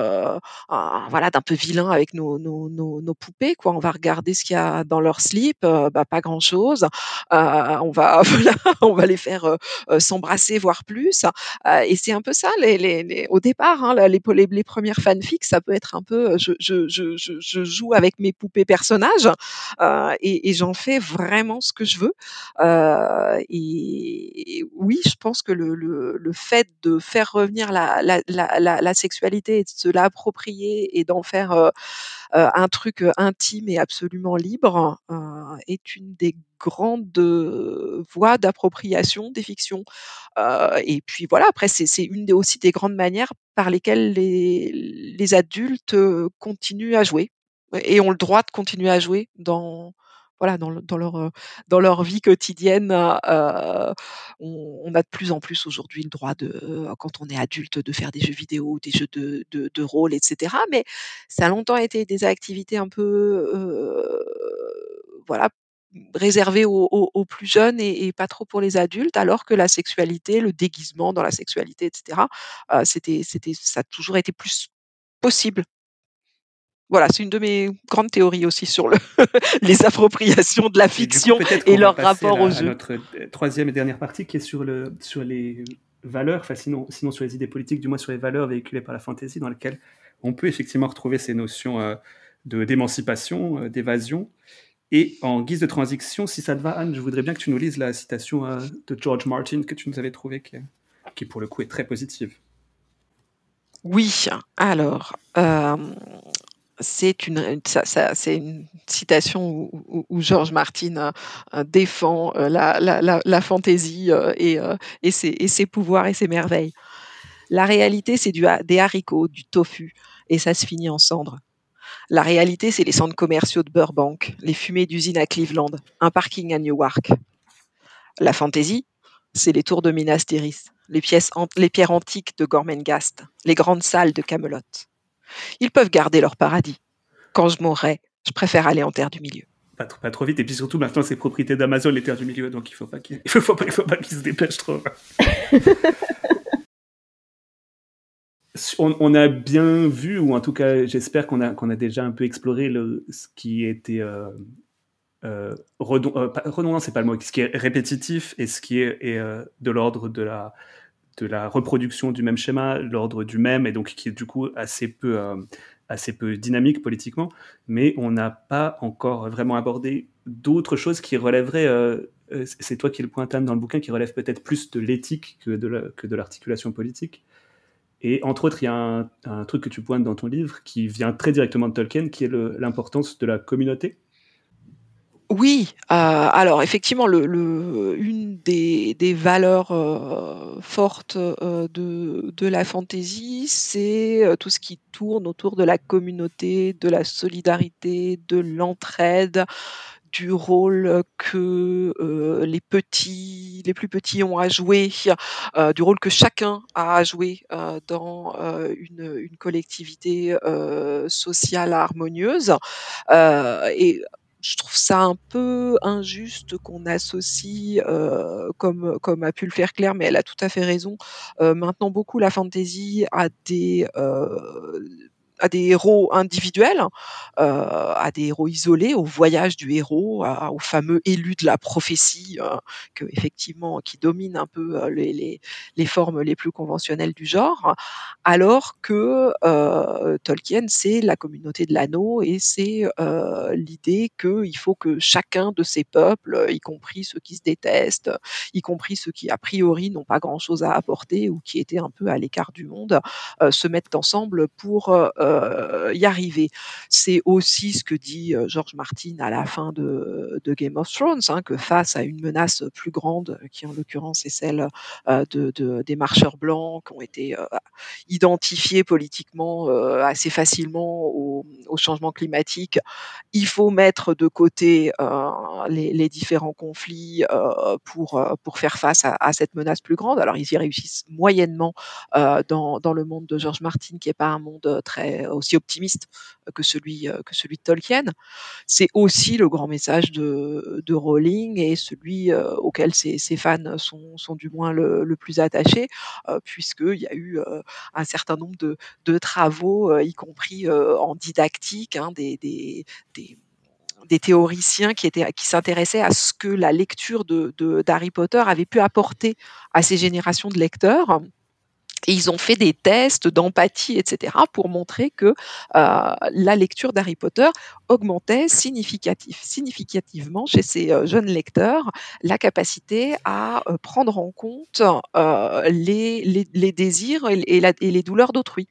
voilà, peu vilain avec nos nos poupées, quoi. On va regarder ce qu'il y a dans leur slip, bah, pas grand chose. Heu, on va on va les faire, heu, s'embrasser, voire plus. C'est un peu ça les les les au départ, hein, les les premières fanfics, ça peut être un peu, je je je je joue avec mes poupées personnages, heu, et et j'en fais vraiment ce que je veux. Heu, et oui, je pense que le le le fait de faire revenir la la la la la sexualité et de se l'approprier et d'en faire, heu, un truc, heu, intime et absolument libre, heu, est une des grandes, voies d'appropriation des fictions. Heu, et puis voilà, après c'est une des aussi des grandes manières par lesquelles les les adultes, continuent à jouer et ont le droit de continuer à jouer dans voilà, dans le dans leur, heu, dans leur vie quotidienne, heu, on a de plus en plus aujourd'hui le droit de, heu, quand on est adulte, de faire des jeux vidéo, des jeux de de rôle et cetera. Mais ça a longtemps été des activités un peu, heu, voilà, réservées aux plus jeunes et pas trop pour les adultes, alors que la sexualité, le déguisement dans la sexualité et cetera, heu, c'était c'était ça a toujours été plus possible. Voilà, c'est une de mes grandes théories aussi sur le les appropriations de la
Et coup,
fiction et
qu'on va
leur
à
rapport
la
au
à
jeu.
notre, heu, 3e et dernière partie qui est sur le sur les valeurs, enfin sinon sinon sur les idées politiques, du moins sur les valeurs véhiculées par la fantaisie dans lesquelles on peut effectivement retrouver ces notions, de d'émancipation, heu, d'évasion et en guise de transition, si ça te va Anne, je voudrais bien que tu nous lises la citation, de George Martin que tu nous avais trouvée qui pour le coup est très positive.
Oui, alors, c'est une citation où où où George Martin, heu heu, défend, heu, la fantaisie, et ses pouvoirs et ses merveilles. La réalité, c'est des haricots, du tofu et ça se finit en cendres. La réalité, c'est les centres commerciaux de Burbank, les fumées d'usines à Cleveland, un parking à Newark. La fantaisie, c'est les tours de Minas Tirith, les les pierres antiques de Gormenghast, les grandes salles de Camelot. Ils peuvent garder leur paradis. Quand je mourrai, je préfère aller en terre du milieu.
Pas trop pas trop vite et puis surtout maintenant c'est propriété d'Amazon les terres du milieu donc il faut pas qu'il il faut pas il faut pas qu'ils se dépêchent trop. On on a bien vu ou en tout cas j'espère qu'on a qu'on a déjà un peu exploré le ce qui était, redon heu, pas redondant, c'est pas le mot, ce qui est répétitif et ce qui est de l'ordre de la de la reproduction du même schéma, l'ordre du même et donc qui est du coup assez peu, hem, assez peu dynamique politiquement. Mais on n'a pas encore vraiment abordé d'autres choses qui relèveraient, heu, c c'est toi qui le pointes Anne dans le bouquin, qui relèvent peut-être plus de l'éthique que de l'articulation politique. Et entre autres, il y a un truc que tu pointes dans ton livre qui vient très directement de Tolkien, qui est l'importance de la communauté.
Oui, heu, alors effectivement une des valeurs, heu, fortes, heu, de la fantaisie, c'est, tout ce qui tourne autour de la communauté, de la solidarité, de l'entraide, du rôle que, les petits les plus petits ont à jouer, du rôle que chacun a à jouer, dans, une une collectivité, sociale harmonieuse. Et je trouve ça un peu injuste qu'on associe, heu, comme comme a pu le faire Claire, mais elle a tout à fait raison, heu, maintenant beaucoup la fantaisie à des, heu, à des héros individuels, heu, à des héros isolés, au voyage du héros, à au fameux élu de la prophétie, heu, qu'effectivement qui domine un peu, heu, les les les formes les plus conventionnelles du genre. Alors que, heu, Tolkien, c'est la communauté de l'anneau et c'est, heu, l'idée qu'il faut que chacun de ces peuples, y compris ceux qui se détestent, y compris ceux qui a priori n'ont pas grand chose à apporter ou qui étaient un peu à l'écart du monde, heu, se mettent ensemble pour, heu y arriver. C'est aussi ce que dit George Martin à la fin de, Game of Thrones, hein, que face à une menace plus grande, qui en l'occurrence est celle de, des marcheurs blancs qui ont été identifiés politiquement assez facilement au, changement climatique, il faut mettre de côté les, différents conflits pour, faire face à, à, cette menace plus grande. Alors ils y réussissent moyennement dans, dans le monde de George Martin, qui n'est pas un monde très aussi optimiste que celui, que celui de Tolkien. C'est aussi le grand message de, de Rowling et celui auquel ses, fans sont, sont du moins le, plus attachés, puisqu'il y a eu un certain nombre de, de travaux, y compris en didactique, hein, des, des, des théoriciens qui, étaient, qui s'intéressaient à ce que la lecture de, d'Harry Potter avait pu apporter à ces générations de lecteurs. Ils ont fait des tests d'empathie, etc., pour montrer que euh, la lecture d'Harry Potter augmentait significativement chez ces euh, jeunes lecteurs la capacité à euh, prendre en compte les, désirs et, et les douleurs d'autrui.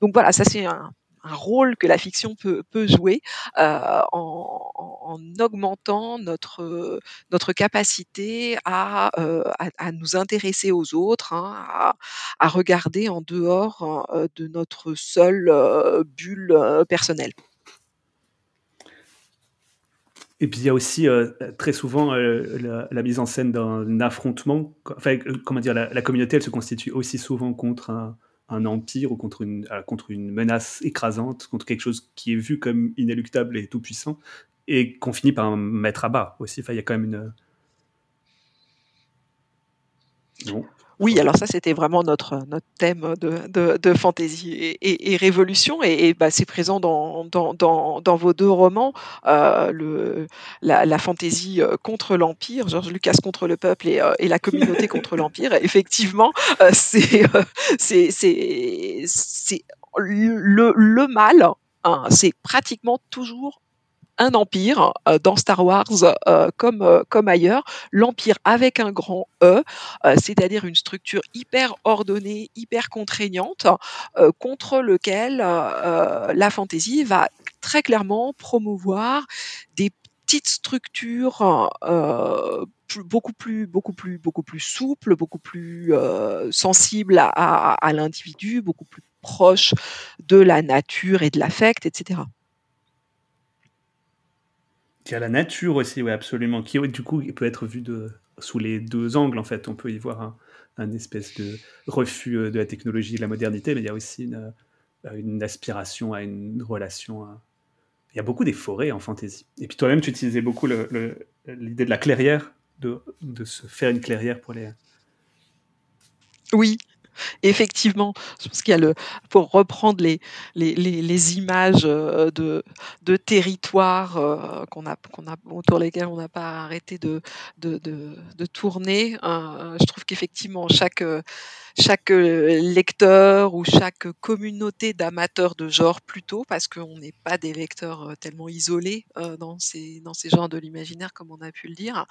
Donc voilà, ça c'est un, un rôle que la fiction peut, jouer euh, en, en, augmentant notre, notre capacité à, euh, à, nous intéresser aux autres, hein, à, à, regarder en dehors euh, de notre seule bulle personnelle.
Et puis il y a aussi très souvent la, la, mise en scène d'un affrontement. Enfin, comment dire, la, la, communauté, elle se constitue aussi souvent contre un, un empire ou contre une, euh, contre une menace écrasante, contre quelque chose qui est vu comme inéluctable et tout puissant, et qu'on finit par mettre à bas aussi. Il y a quand même une.
Bon. Oui, alors ça c'était vraiment notre, notre thème de, de, de fantasy et, et, et, révolution, et, et bah, c'est présent dans, dans, dans, dans, vos deux romans, euh, le, la, la fantaisie euh, contre l'Empire, Georges Lucas contre le peuple et, euh, et la communauté contre l'Empire. Effectivement, euh, c'est c'est c'est le, le mal, hein, c'est pratiquement toujours un empire euh, dans Star Wars euh, comme, euh, comme ailleurs, l'empire avec un grand E, c'est-à-dire une structure hyper ordonnée, hyper contraignante, contre lequel la fantaisie va très clairement promouvoir des petites structures beaucoup plus beaucoup plus beaucoup plus souples, beaucoup plus sensibles à, à, à l'individu, beaucoup plus proches de la nature et de l'affect, etc.
Il y a la nature aussi, oui, absolument, qui du coup peut être vue de, sous les deux angles, en fait. On peut y voir un, espèce de refus euh, de la technologie de la modernité, mais il y a aussi une, euh, aspiration à une relation. Il y a beaucoup des forêts en fantasy. Et puis toi-même, tu utilisais beaucoup l'idée de la clairière, de, de se faire une clairière pour les...
Oui, effectivement, je pense qu'il y a le, pour reprendre les, images euh, de, de territoires euh, qu'on a, qu'on a, autour lesquels on n'a pas arrêté de tourner, euh, je trouve qu'effectivement, chaque, chaque lecteur ou chaque communauté d'amateurs de genre plutôt, parce qu'on n'est pas des lecteurs tellement isolés dans, ces, dans ces genres de l'imaginaire, comme on a pu le dire,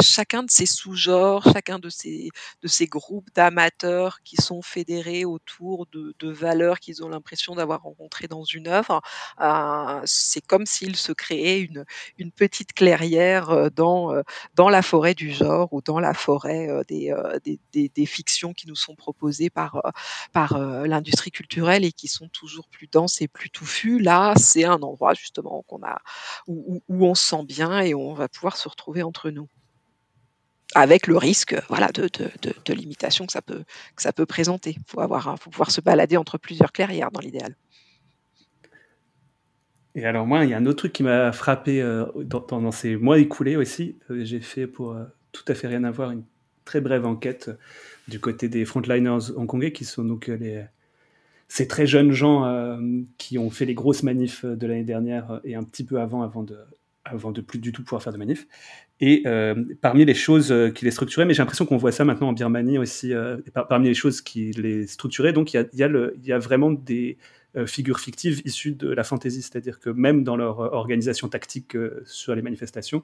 chacun de ces sous-genres, chacun de ces, de ces groupes d'amateurs qui sont fédérés autour de, de valeurs qu'ils ont l'impression d'avoir rencontrées dans une œuvre, euh, c'est comme s'il se créait une, une petite clairière dans, dans la forêt du genre ou dans la forêt des, des, des, des fictions qui nous sont proposées par, par l'industrie culturelle et qui sont toujours plus denses et plus touffues. Là, c'est un endroit justement qu'on a, où, on se sent bien et où on va pouvoir se retrouver entre nous avec le risque voilà, de, de, limitation que ça peut, que ça peut présenter. Il faut, faut pouvoir se balader entre plusieurs clairières dans l'idéal.
Et alors moi, il y a un autre truc qui m'a frappé euh, dans, ces mois écoulés aussi. Euh, J'ai fait pour euh, tout à fait rien à voir une très brève enquête du côté des frontliners hongkongais qui sont donc les, ces très jeunes gens euh, qui ont fait les grosses manifs de l'année dernière et un petit peu avant, avant de, avant de plus du tout pouvoir faire de manifs. Et euh, parmi les choses qui les structuraient, mais j'ai l'impression qu'on voit ça maintenant en Birmanie aussi, euh, par, parmi les choses qui les structuraient, donc il y a, y, a vraiment des euh, figures fictives issues de la fantaisie, c'est-à-dire que même dans leur organisation tactique euh, sur les manifestations,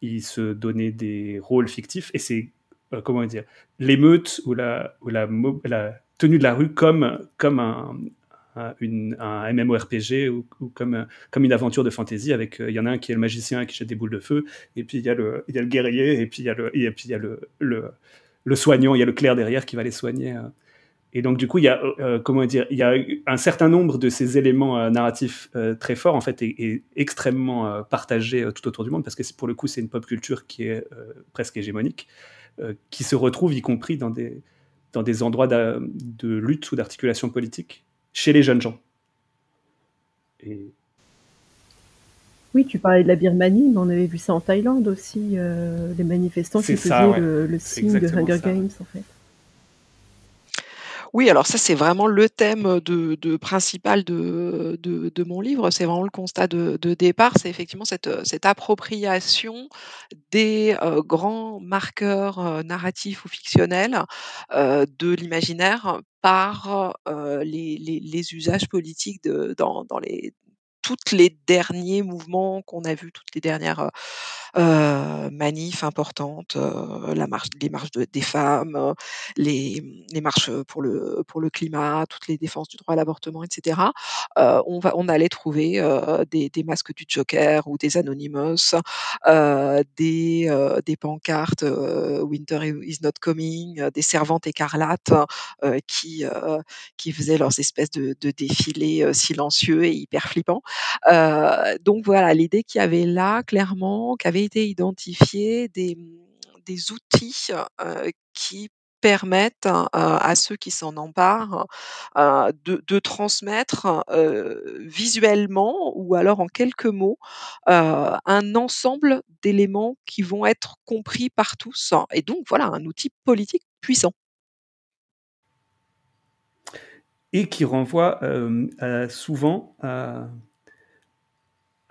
ils se donnaient des rôles fictifs, et c'est, euh, comment dire, l'émeute ou, la, tenue de la rue comme, comme un, un MMORPG ou, comme, comme une aventure de fantasy avec il y en a un qui est le magicien qui jette des boules de feu et puis il y a le, y a le guerrier et puis il y a le, et puis y a le, le, le soignant, il y a le clerc derrière qui va les soigner. Et donc, du coup, il y a, comment dire, il y a un certain nombre de ces éléments narratifs très forts, en fait, et, extrêmement partagés tout autour du monde, parce que pour le coup, c'est une pop culture qui est presque hégémonique, qui se retrouve, y compris dans des, dans des endroits de, lutte ou d'articulation politique, chez les jeunes gens.
Oui, tu parlais de la Birmanie, mais on avait vu ça en Thaïlande aussi, les manifestants qui faisaient le, signe de Hunger Games, en fait.
Oui, alors ça, c'est vraiment le thème de, principal de, de, mon livre. C'est vraiment le constat de, départ. C'est effectivement cette, cette appropriation des grands marqueurs narratifs ou fictionnels de l'imaginaire par les, les, usages politiques de, dans, dans les toutes les derniers mouvements qu'on a vus, toutes les dernières euh, manifs importantes, la marche, les marches des femmes, les, les, marches pour le, pour le climat, toutes les défenses du droit à l'avortement, etc. on, va, on allait trouver des, des, masques du Joker ou des Anonymous, des, des pancartes Winter is not coming, des servantes écarlates qui, qui faisaient leurs espèces de, de défilés silencieux et hyper flippants. Donc voilà, l'idée qu'il y avait là, clairement, qu'avaient été identifiés des, des outils qui permettent à ceux qui s'en emparent de, de, transmettre visuellement ou alors en quelques mots un ensemble d'éléments qui vont être compris par tous et donc voilà un outil politique puissant.
Et qui renvoie souvent à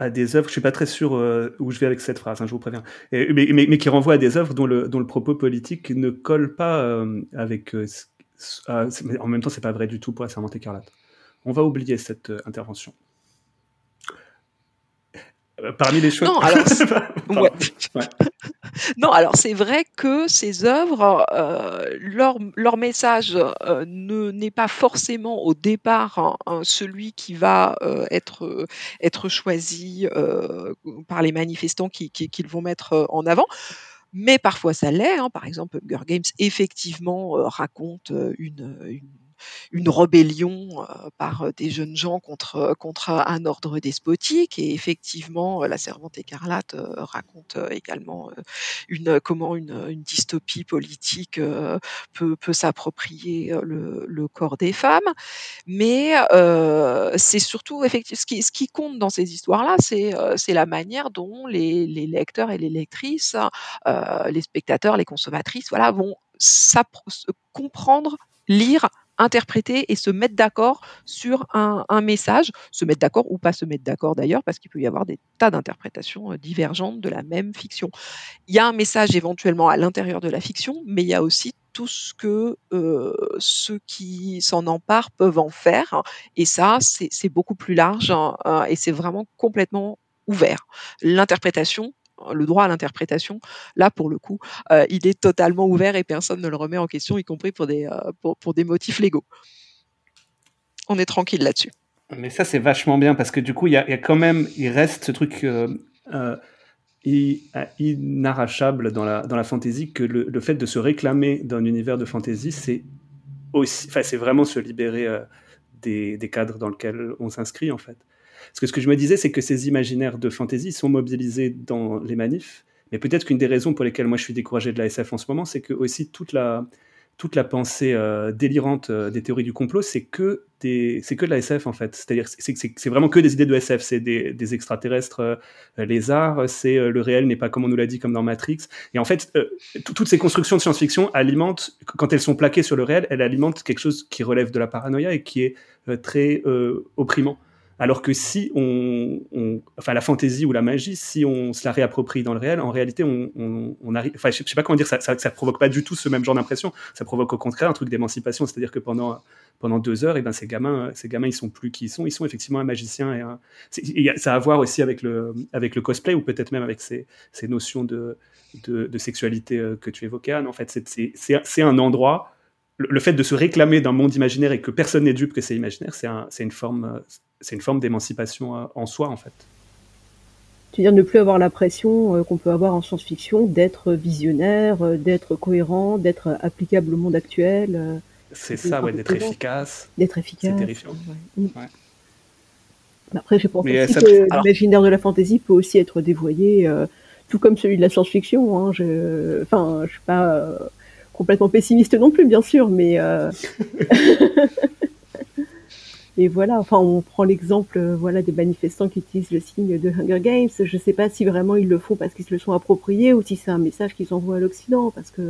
à des œuvres, je suis pas très sûr euh, où je vais avec cette phrase, hein, je vous préviens, mais, qui renvoie à des œuvres dont le, propos politique ne colle pas euh, avec. Euh, en même temps, c'est pas vrai du tout pour la Servante écarlate. On va oublier cette intervention. Parmi les choses.
Non, alors, non, alors c'est vrai que ces œuvres, euh, leur, leur, message euh, ne n'est pas forcément au départ celui qui va euh, être, être choisi par les manifestants qu'ils qui, qui vont mettre en avant. Mais parfois ça l'est. Hein. Par exemple, Hunger Games effectivement raconte une, une une rébellion par des jeunes gens contre, contre un ordre despotique. Et effectivement, la Servante écarlate raconte également une, comment une, dystopie politique peut, peut s'approprier le, corps des femmes. Mais c'est surtout effectivement ce qui, compte dans ces histoires-là, c'est c'est la manière dont les, les, lecteurs et les lectrices, les spectateurs, les consommatrices, voilà, vont comprendre, lire interpréter et se mettre d'accord sur un, message, se mettre d'accord ou pas se mettre d'accord d'ailleurs, parce qu'il peut y avoir des tas d'interprétations euh, divergentes de la même fiction. Il y a un message éventuellement à l'intérieur de la fiction, mais il y a aussi tout ce que euh, ceux qui s'en emparent peuvent en faire. Et ça, c'est beaucoup plus large hein, et c'est vraiment complètement ouvert. L'interprétation, le droit à l'interprétation, là pour le coup, euh, il est totalement ouvert et personne ne le remet en question, y compris pour des, euh, pour, des motifs légaux. On est tranquille là-dessus.
Mais ça, c'est vachement bien parce que du coup, il y, a, quand même, il reste ce truc euh, inarrachable dans la, dans la fantasy que le, fait de se réclamer d'un univers de fantasy, c'est aussi, c'est vraiment se libérer des, des, cadres dans lesquels on s'inscrit en fait. Parce que ce que je me disais, c'est que ces imaginaires de fantasy sont mobilisés dans les manifs. Mais peut-être qu'une des raisons pour lesquelles moi je suis découragé de la SF en ce moment, c'est que aussi toute la, pensée euh, délirante euh, des théories du complot, c'est que, de la SF en fait. C'est-à-dire c'est vraiment que des idées de SF. C'est des, extraterrestres euh, lézards, c'est le réel n'est pas comme on nous l'a dit, comme dans Matrix. Et en fait, toutes ces constructions de science-fiction alimentent, quand elles sont plaquées sur le réel, elles alimentent quelque chose qui relève de la paranoïa et qui est très opprimant. Alors que si on, enfin la fantaisie ou la magie, si on se la réapproprie dans le réel, en réalité, on, arrive, enfin je sais pas comment dire, ça, ça, provoque pas du tout ce même genre d'impression. Ça provoque au contraire un truc d'émancipation, c'est-à-dire que pendant pendant deux heures, et eh ben ces gamins, ces gamins, ils sont plus qui ils sont, ils sont effectivement un magicien. Et, ça a à voir aussi avec le avec le cosplay ou peut-être même avec ces, ces notions de, de, sexualité euh, que tu évoquais, Anne. En fait, c'est un endroit le, fait de se réclamer d'un monde imaginaire et que personne n'est dupe que c'est imaginaire, c'est une forme, c'est une forme d'émancipation en soi en fait.
Tu veux dire ne plus avoir la pression qu'on peut avoir en science-fiction d'être visionnaire, d'être cohérent, d'être applicable au monde actuel.
C'est ça, ouais, d'être efficace.
D'être efficace.
C'est terrifiant.
Ouais. Après, je pense aussi que l'imaginaire de la fantasy peut aussi être dévoyé, euh, tout comme celui de la science-fiction. Hein. Je... Enfin, je suis pas euh, complètement pessimiste non plus, bien sûr, mais euh... et voilà. Enfin, on prend l'exemple, euh, voilà, des manifestants qui utilisent le signe de Hunger Games. Je sais pas si vraiment ils le font parce qu'ils se le sont appropriés ou si c'est un message qu'ils envoient à l'Occident, parce que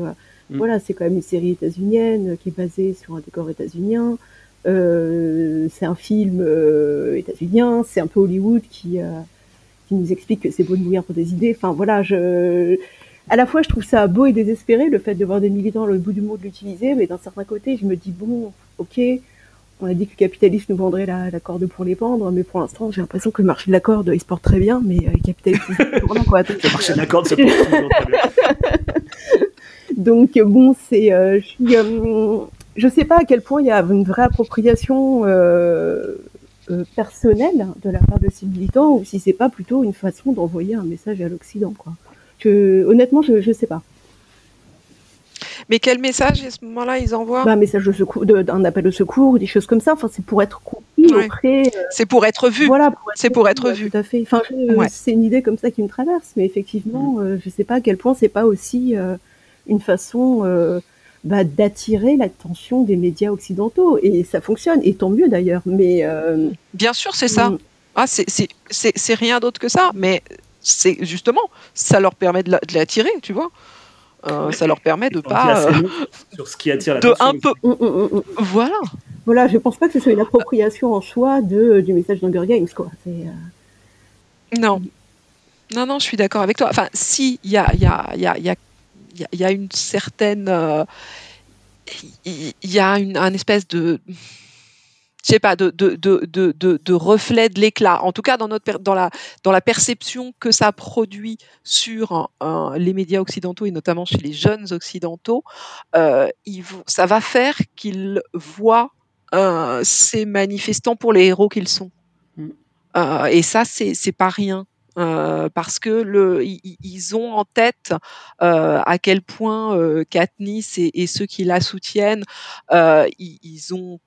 Mm. Voilà, c'est quand même une série états-unienne qui est basée sur un décor états-unien. Euh, c'est un film euh, états-unien, c'est un peu Hollywood qui, euh, qui nous explique que c'est beau de mourir pour des idées. Enfin voilà, je, à la fois je trouve ça beau et désespéré le fait de voir des militants le bout du monde l'utiliser, mais d'un certain côté je me dis bon, ok, on a dit que le capitalisme nous vendrait la, corde pour les pendre, mais pour l'instant j'ai l'impression que le marché de la corde il se porte très bien, mais euh, le capitalisme
quoi. le marché de la corde se porte toujours très bien.
Donc bon, c'est, euh, je euh, je sais pas à quel point il y a une vraie appropriation euh, personnelle de la part de ces militants ou si c'est pas plutôt une façon d'envoyer un message à l'Occident, quoi. honnêtement, je, ne sais pas.
Mais quel message à ce moment-là ils envoient
bah, Un message de secours, un appel au secours, des choses comme ça. Enfin, c'est pour être compris
c'est pour être vu.
Voilà,
c'est pour être vu.
Tout à fait. Enfin, c'est une idée comme ça qui me traverse, mais effectivement, je mm. je sais pas à quel point c'est pas aussi une façon euh, bah, d'attirer l'attention des médias occidentaux. Et ça fonctionne, et tant mieux d'ailleurs. Mais euh,
Bien sûr, c'est ça. Mm. Ah, c'est rien d'autre que ça, mais c'est justement, ça leur permet de l'attirer, tu vois. Euh, ça leur permet de pas
sur ce qui attire
l'attention. un peu. Mm, mm, voilà.
Voilà, je pense pas que ce soit une appropriation en soi de du message d'Hunger Games, quoi.
Non. Non, non, je suis d'accord avec toi. Enfin, si, il y a, y, a, y, a, y a il y, a une certaine. Il y, a une, un espèce de. Je sais pas, de, de, de, de, reflet de l'éclat. En tout cas, dans, notre, dans, la, dans la perception que ça produit sur les médias occidentaux et notamment chez les jeunes occidentaux, euh, ça va faire qu'ils voient euh, ces manifestants pour les héros qu'ils sont. Mmh. Euh, et ça, c'est pas rien. Euh, parce que le, ils, ont en tête euh, à quel point euh, Katniss et, ceux qui la soutiennent, ils, ont,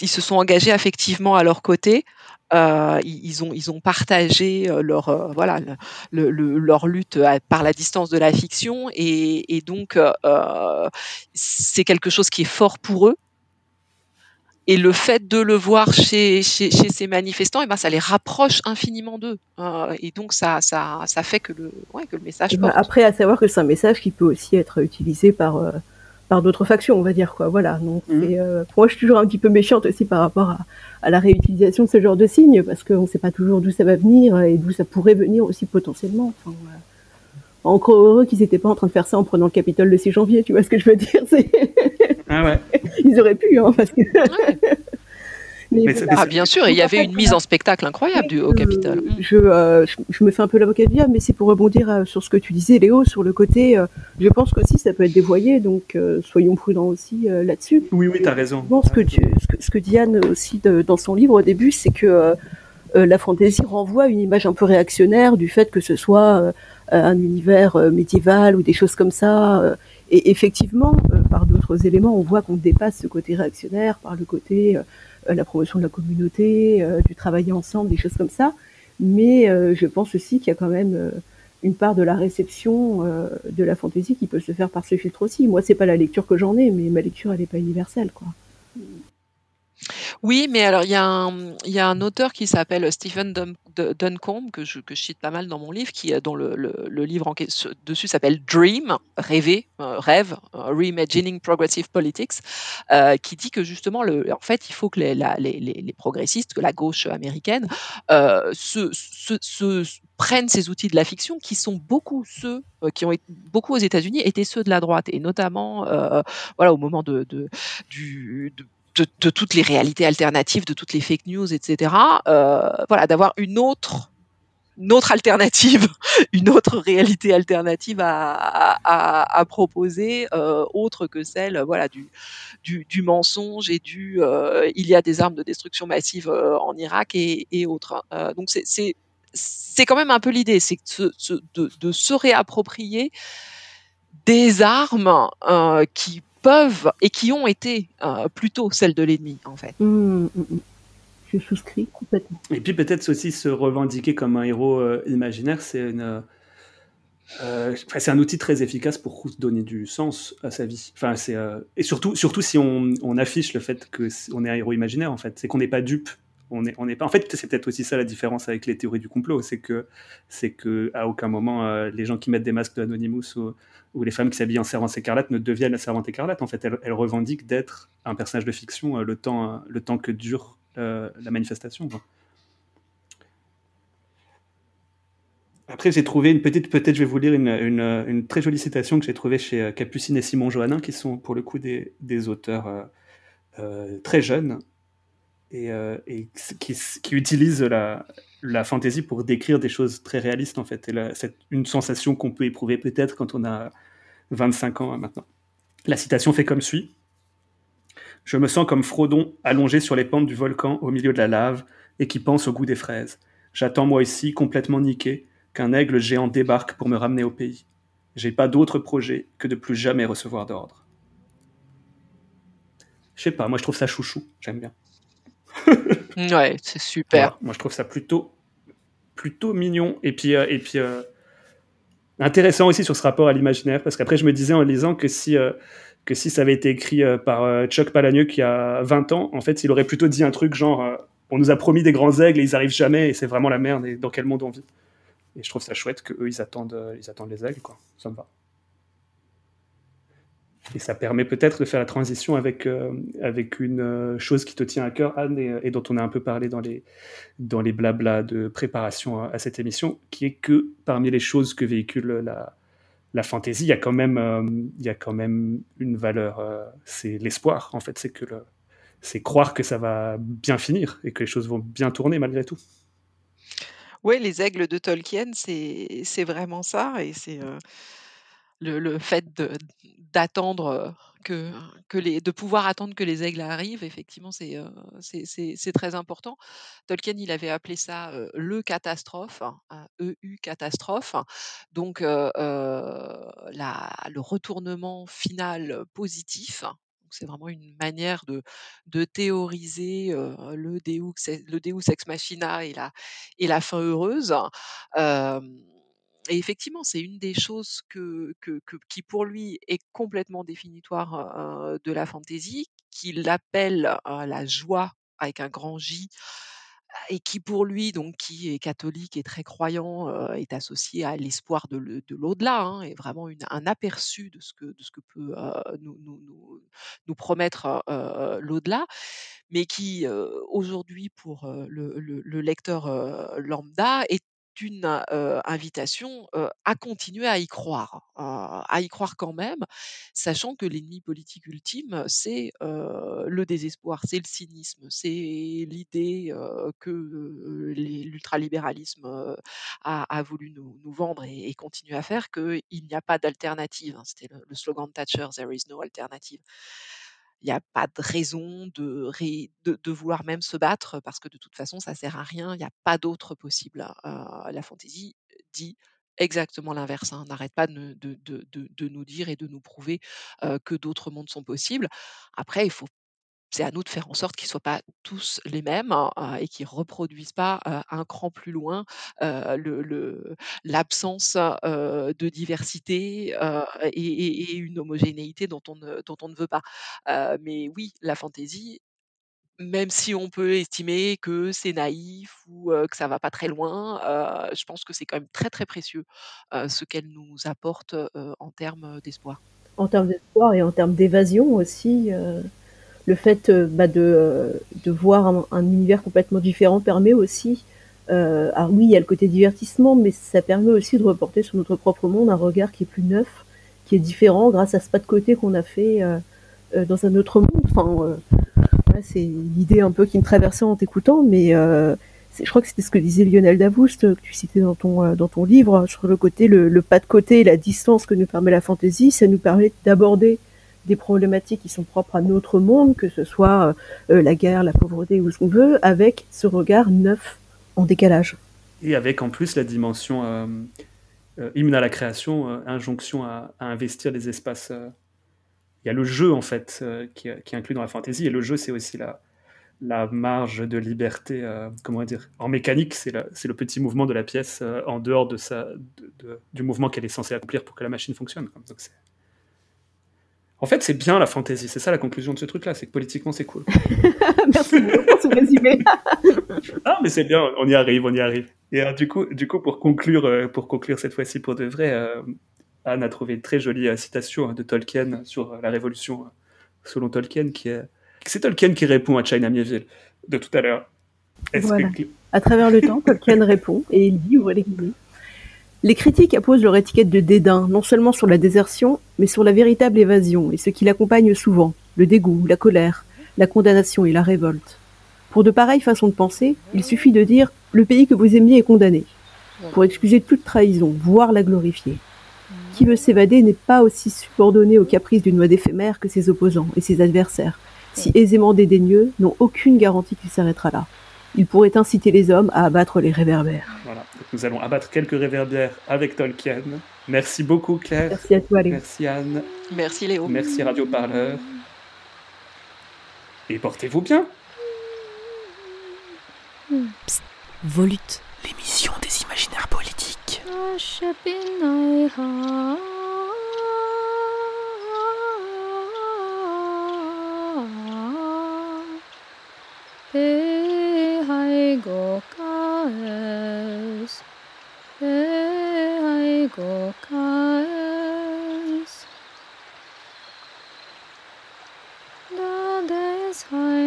ils se sont engagés affectivement à leur côté. ils, ont, ils ont partagé leur, voilà, le, leur lutte par la distance de la fiction et, et donc c'est quelque chose qui est fort pour eux et le fait de le voir chez, chez, chez ces manifestants, et eh ben, ça les rapproche infiniment d'eux. Euh, et donc, ça, ça, ça fait que le, ouais, que le message.
Ben, après, à savoir que c'est un message qui peut aussi être utilisé par, euh, par d'autres factions, on va dire. Quoi. Voilà. Donc, mmh. euh, moi, je suis toujours un petit peu méchante aussi par rapport à, à la réutilisation de ce genre de signes, parce qu'on ne sait pas toujours d'où ça va venir et d'où ça pourrait venir aussi potentiellement. Enfin, voilà. Encore heureux qu'ils n'étaient pas en train de faire ça en prenant le Capitole le 6 janvier, tu vois ce que je veux dire
Ah ouais.
Ils auraient pu, hein, parce que...
ah, bien sûr, il y avait une mise en spectacle incroyable du, au Capitole.
Euh, je, je, me fais un peu l'avocat du diable, mais c'est pour rebondir euh, sur ce que tu disais, Léo, sur le côté. Euh, je pense qu'aussi ça peut être dévoyé, donc soyons prudents aussi là-dessus.
Oui, oui, tu as raison.
Bon, ce, que ce, que, Diane aussi dans son livre au début, c'est que la fantaisie renvoie une image un peu réactionnaire du fait que ce soit un univers médiéval ou des choses comme ça. et effectivement, par d'autres éléments, on voit qu'on dépasse ce côté réactionnaire par le côté euh, la promotion de la communauté, euh, du travailler ensemble, des choses comme ça. Mais euh, je pense aussi qu'il y a quand même une part de la réception de la fantaisie qui peut se faire par ce filtre aussi. Moi, c'est pas la lecture que j'en ai, mais ma lecture, elle n'est pas universelle, quoi.
Oui, mais alors il y, a un, auteur qui s'appelle Stephen Duncombe, que je, cite pas mal dans mon livre, qui, dont le, livre dessus s'appelle Dream, rêver, euh, rêve, euh, Reimagining Progressive Politics, euh, qui dit que justement, en fait, il faut que les, progressistes, que la gauche américaine, se, prennent ces outils de la fiction qui sont beaucoup ceux qui ont été, beaucoup aux États-Unis étaient ceux de la droite et notamment voilà au moment du de, de, toutes les réalités alternatives, de toutes les fake news, etc. Euh, voilà, d'avoir une autre une autre alternative, une autre réalité alternative à, proposer, euh, autre que celle voilà du, du, mensonge et du euh, il y a des armes de destruction massive euh, en Irak et, autres. donc c'est quand même un peu l'idée, c'est de, se réapproprier des armes qui peuvent et qui ont été plutôt celles de l'ennemi en fait.
Mmh, mmh, mmh je souscris complètement.
Et puis peut-être aussi se revendiquer comme un héros euh, imaginaire, c'est une, euh, c'est un outil très efficace pour donner du sens à sa vie. Enfin, c'est euh, et surtout, surtout si on, on, affiche le fait que on est un héros imaginaire en fait, c'est qu'on n'est pas dupe. On est, pas. En fait, c'est peut-être aussi ça la différence avec les théories du complot, c'est que c'est que à aucun moment les gens qui mettent des masques de Anonymous ou, les femmes qui s'habillent en servante écarlate ne deviennent la servante écarlate. En fait, elles, revendiquent d'être un personnage de fiction le temps le temps que dure euh, la manifestation. Après, j'ai trouvé une petite, peut-être je vais vous lire une, une, très jolie citation que j'ai trouvée chez euh, Capucine et Simon Johannin, qui sont pour le coup des, auteurs euh, très jeunes et, et qui, utilisent la, fantaisie pour décrire des choses très réalistes en fait. C'est une sensation qu'on peut éprouver peut-être quand on a 25 ans hein, maintenant. La citation fait comme suit. Je me sens comme Frodon allongé sur les pentes du volcan au milieu de la lave et qui pense au goût des fraises. J'attends moi ici, complètement niqué, qu'un aigle géant débarque pour me ramener au pays. J'ai pas d'autre projet que de plus jamais recevoir d'ordre. Je sais pas, moi je trouve ça chouchou, j'aime bien.
ouais, c'est super.
moi je trouve ça plutôt plutôt mignon et puis euh, et puis euh, intéressant aussi sur ce rapport à l'imaginaire parce qu'après je me disais en lisant que si euh, que si ça avait été écrit par Chuck Palahniuk y a 20 ans, en fait, il aurait plutôt dit un truc genre on nous a promis des grands aigles et ils arrivent jamais et c'est vraiment la merde et dans quel monde on vit. Et je trouve ça chouette qu'eux, ils attendent, ils attendent les aigles, quoi. Ça me va. Et ça permet peut-être de faire la transition avec, avec une chose qui te tient à cœur, Anne, et, dont on a un peu parlé dans les, dans les blablas de préparation à, cette émission, qui est que parmi les choses que véhicule la, la fantaisie, il y a quand même, euh, il y a quand même une valeur. Euh, c'est l'espoir, en fait. C'est que c'est croire que ça va bien finir et que les choses vont bien tourner malgré tout.
Oui, les aigles de Tolkien, c'est vraiment ça. Et c'est euh, le, fait d'attendre que, que les, de pouvoir attendre que les aigles arrivent, effectivement, c'est c'est très important. Tolkien, il avait appelé ça le catastrophe, EU e catastrophe. Donc, la, le retournement final positif. C'est vraiment une manière de, de théoriser le, Deus, le Deus ex machina et la, et la fin heureuse et effectivement, c'est une des choses que, qui pour lui est complètement définitoire de la fantaisie, qu'il appelle la joie avec un grand J, et qui pour lui, donc qui est catholique et très croyant, est associé à l'espoir de l'au-delà, hein, et vraiment un aperçu de ce que, de ce que peut nous, nous, promettre l'au-delà, mais qui aujourd'hui pour le, lecteur lambda est une invitation à continuer à y croire, à y croire quand même, sachant que l'ennemi politique ultime, c'est le désespoir, c'est le cynisme, c'est l'idée que l'ultralibéralisme a, voulu nous, vendre et, continue à faire, qu'il n'y a pas d'alternative. Hein. C'était le, le, slogan de Thatcher, There is no alternative il n'y a pas de raison de, vouloir même se battre parce que de toute façon, ça sert à rien. Il n'y a pas d'autre possible. Hein. la fantaisie dit exactement l'inverse. Hein. N'arrête pas de, nous dire et de nous prouver que d'autres mondes sont possibles. Après, il faut c'est à nous de faire en sorte qu'ils ne soient pas tous les mêmes hein, et qu'ils ne reproduisent pas un cran plus loin l'absence de diversité et, une homogénéité dont on ne, dont on ne veut pas. mais oui, la fantaisie, même si on peut estimer que c'est naïf ou que ça va pas très loin, je pense que c'est quand même très très précieux ce qu'elle nous apporte en termes d'espoir.
En termes d'espoir et en termes d'évasion aussi le fait euh, bah, de, euh, de, voir un, univers complètement différent permet aussi, euh, alors oui, il y a le côté divertissement, mais ça permet aussi de reporter sur notre propre monde un regard qui est plus neuf, qui est différent grâce à ce pas de côté qu'on a fait dans un autre monde. Enfin, c'est l'idée un peu qui me traversait en t'écoutant, mais je crois que c'était ce que disait Lionel Davoust, que tu citais dans ton, dans ton livre, sur le côté, le, pas de côté, la distance que nous permet la fantaisie, ça nous permet d'aborder des problématiques qui sont propres à notre monde, que ce soit la guerre, la pauvreté ou ce qu'on veut, avec ce regard neuf en décalage.
Et avec en plus la dimension euh, hymne à la création, injonction à, investir des espaces il y a le jeu en fait euh, qui, est inclus dans la fantaisie et le jeu c'est aussi la, marge de liberté, euh, comment dire, en mécanique c'est le petit mouvement de la pièce euh, en dehors du mouvement qu'elle est censée accomplir pour que la machine fonctionne. En fait, c'est bien la fantaisie. C'est ça la conclusion de ce truc-là. C'est que politiquement, c'est cool.
Merci pour ce résumé.
ah, mais c'est bien. On y arrive, on y arrive. Et du coup, du coup, pour conclure, pour conclure cette fois-ci pour de vrai, Anne a trouvé une très jolie euh, citation hein, de Tolkien sur euh, la Révolution euh, selon Tolkien, qui est c'est Tolkien qui répond à China Mieville de tout à l'heure.
Voilà. À travers le temps, Tolkien répond et il dit, ouvrez les Les critiques apposent leur étiquette de dédain, non seulement sur la désertion, mais sur la véritable évasion et ce qui l'accompagne souvent, le dégoût, la colère, la condamnation et la révolte. Pour de pareilles façons de penser, il suffit de dire le pays que vous aimiez est condamné, pour excuser toute trahison, voire la glorifier qui veut s'évader n'est pas aussi subordonné aux caprices d'une mode éphémère que ses opposants et ses adversaires, si aisément dédaigneux, n'ont aucune garantie qu'il s'arrêtera là. Il pourrait inciter les hommes à abattre les réverbères.
Voilà, nous allons abattre quelques réverbères avec Tolkien. Merci beaucoup Claire.
Merci à toi Léo.
Merci Anne.
Merci Léo.
Merci Radio Parleur. Et portez-vous bien.
Psst, volute.
L'émission des imaginaires politiques.
Hey go kaes Hey hai go kaes Da des hai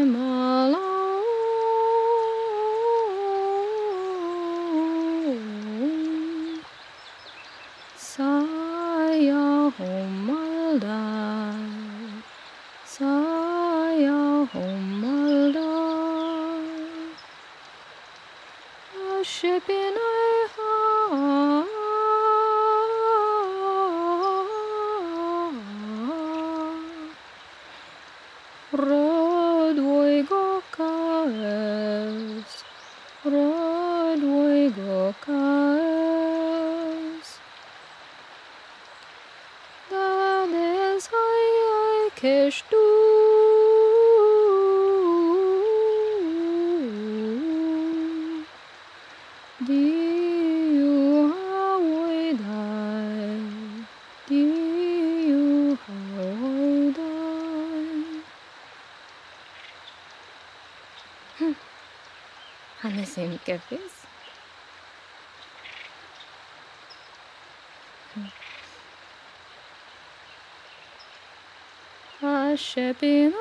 cafes. I've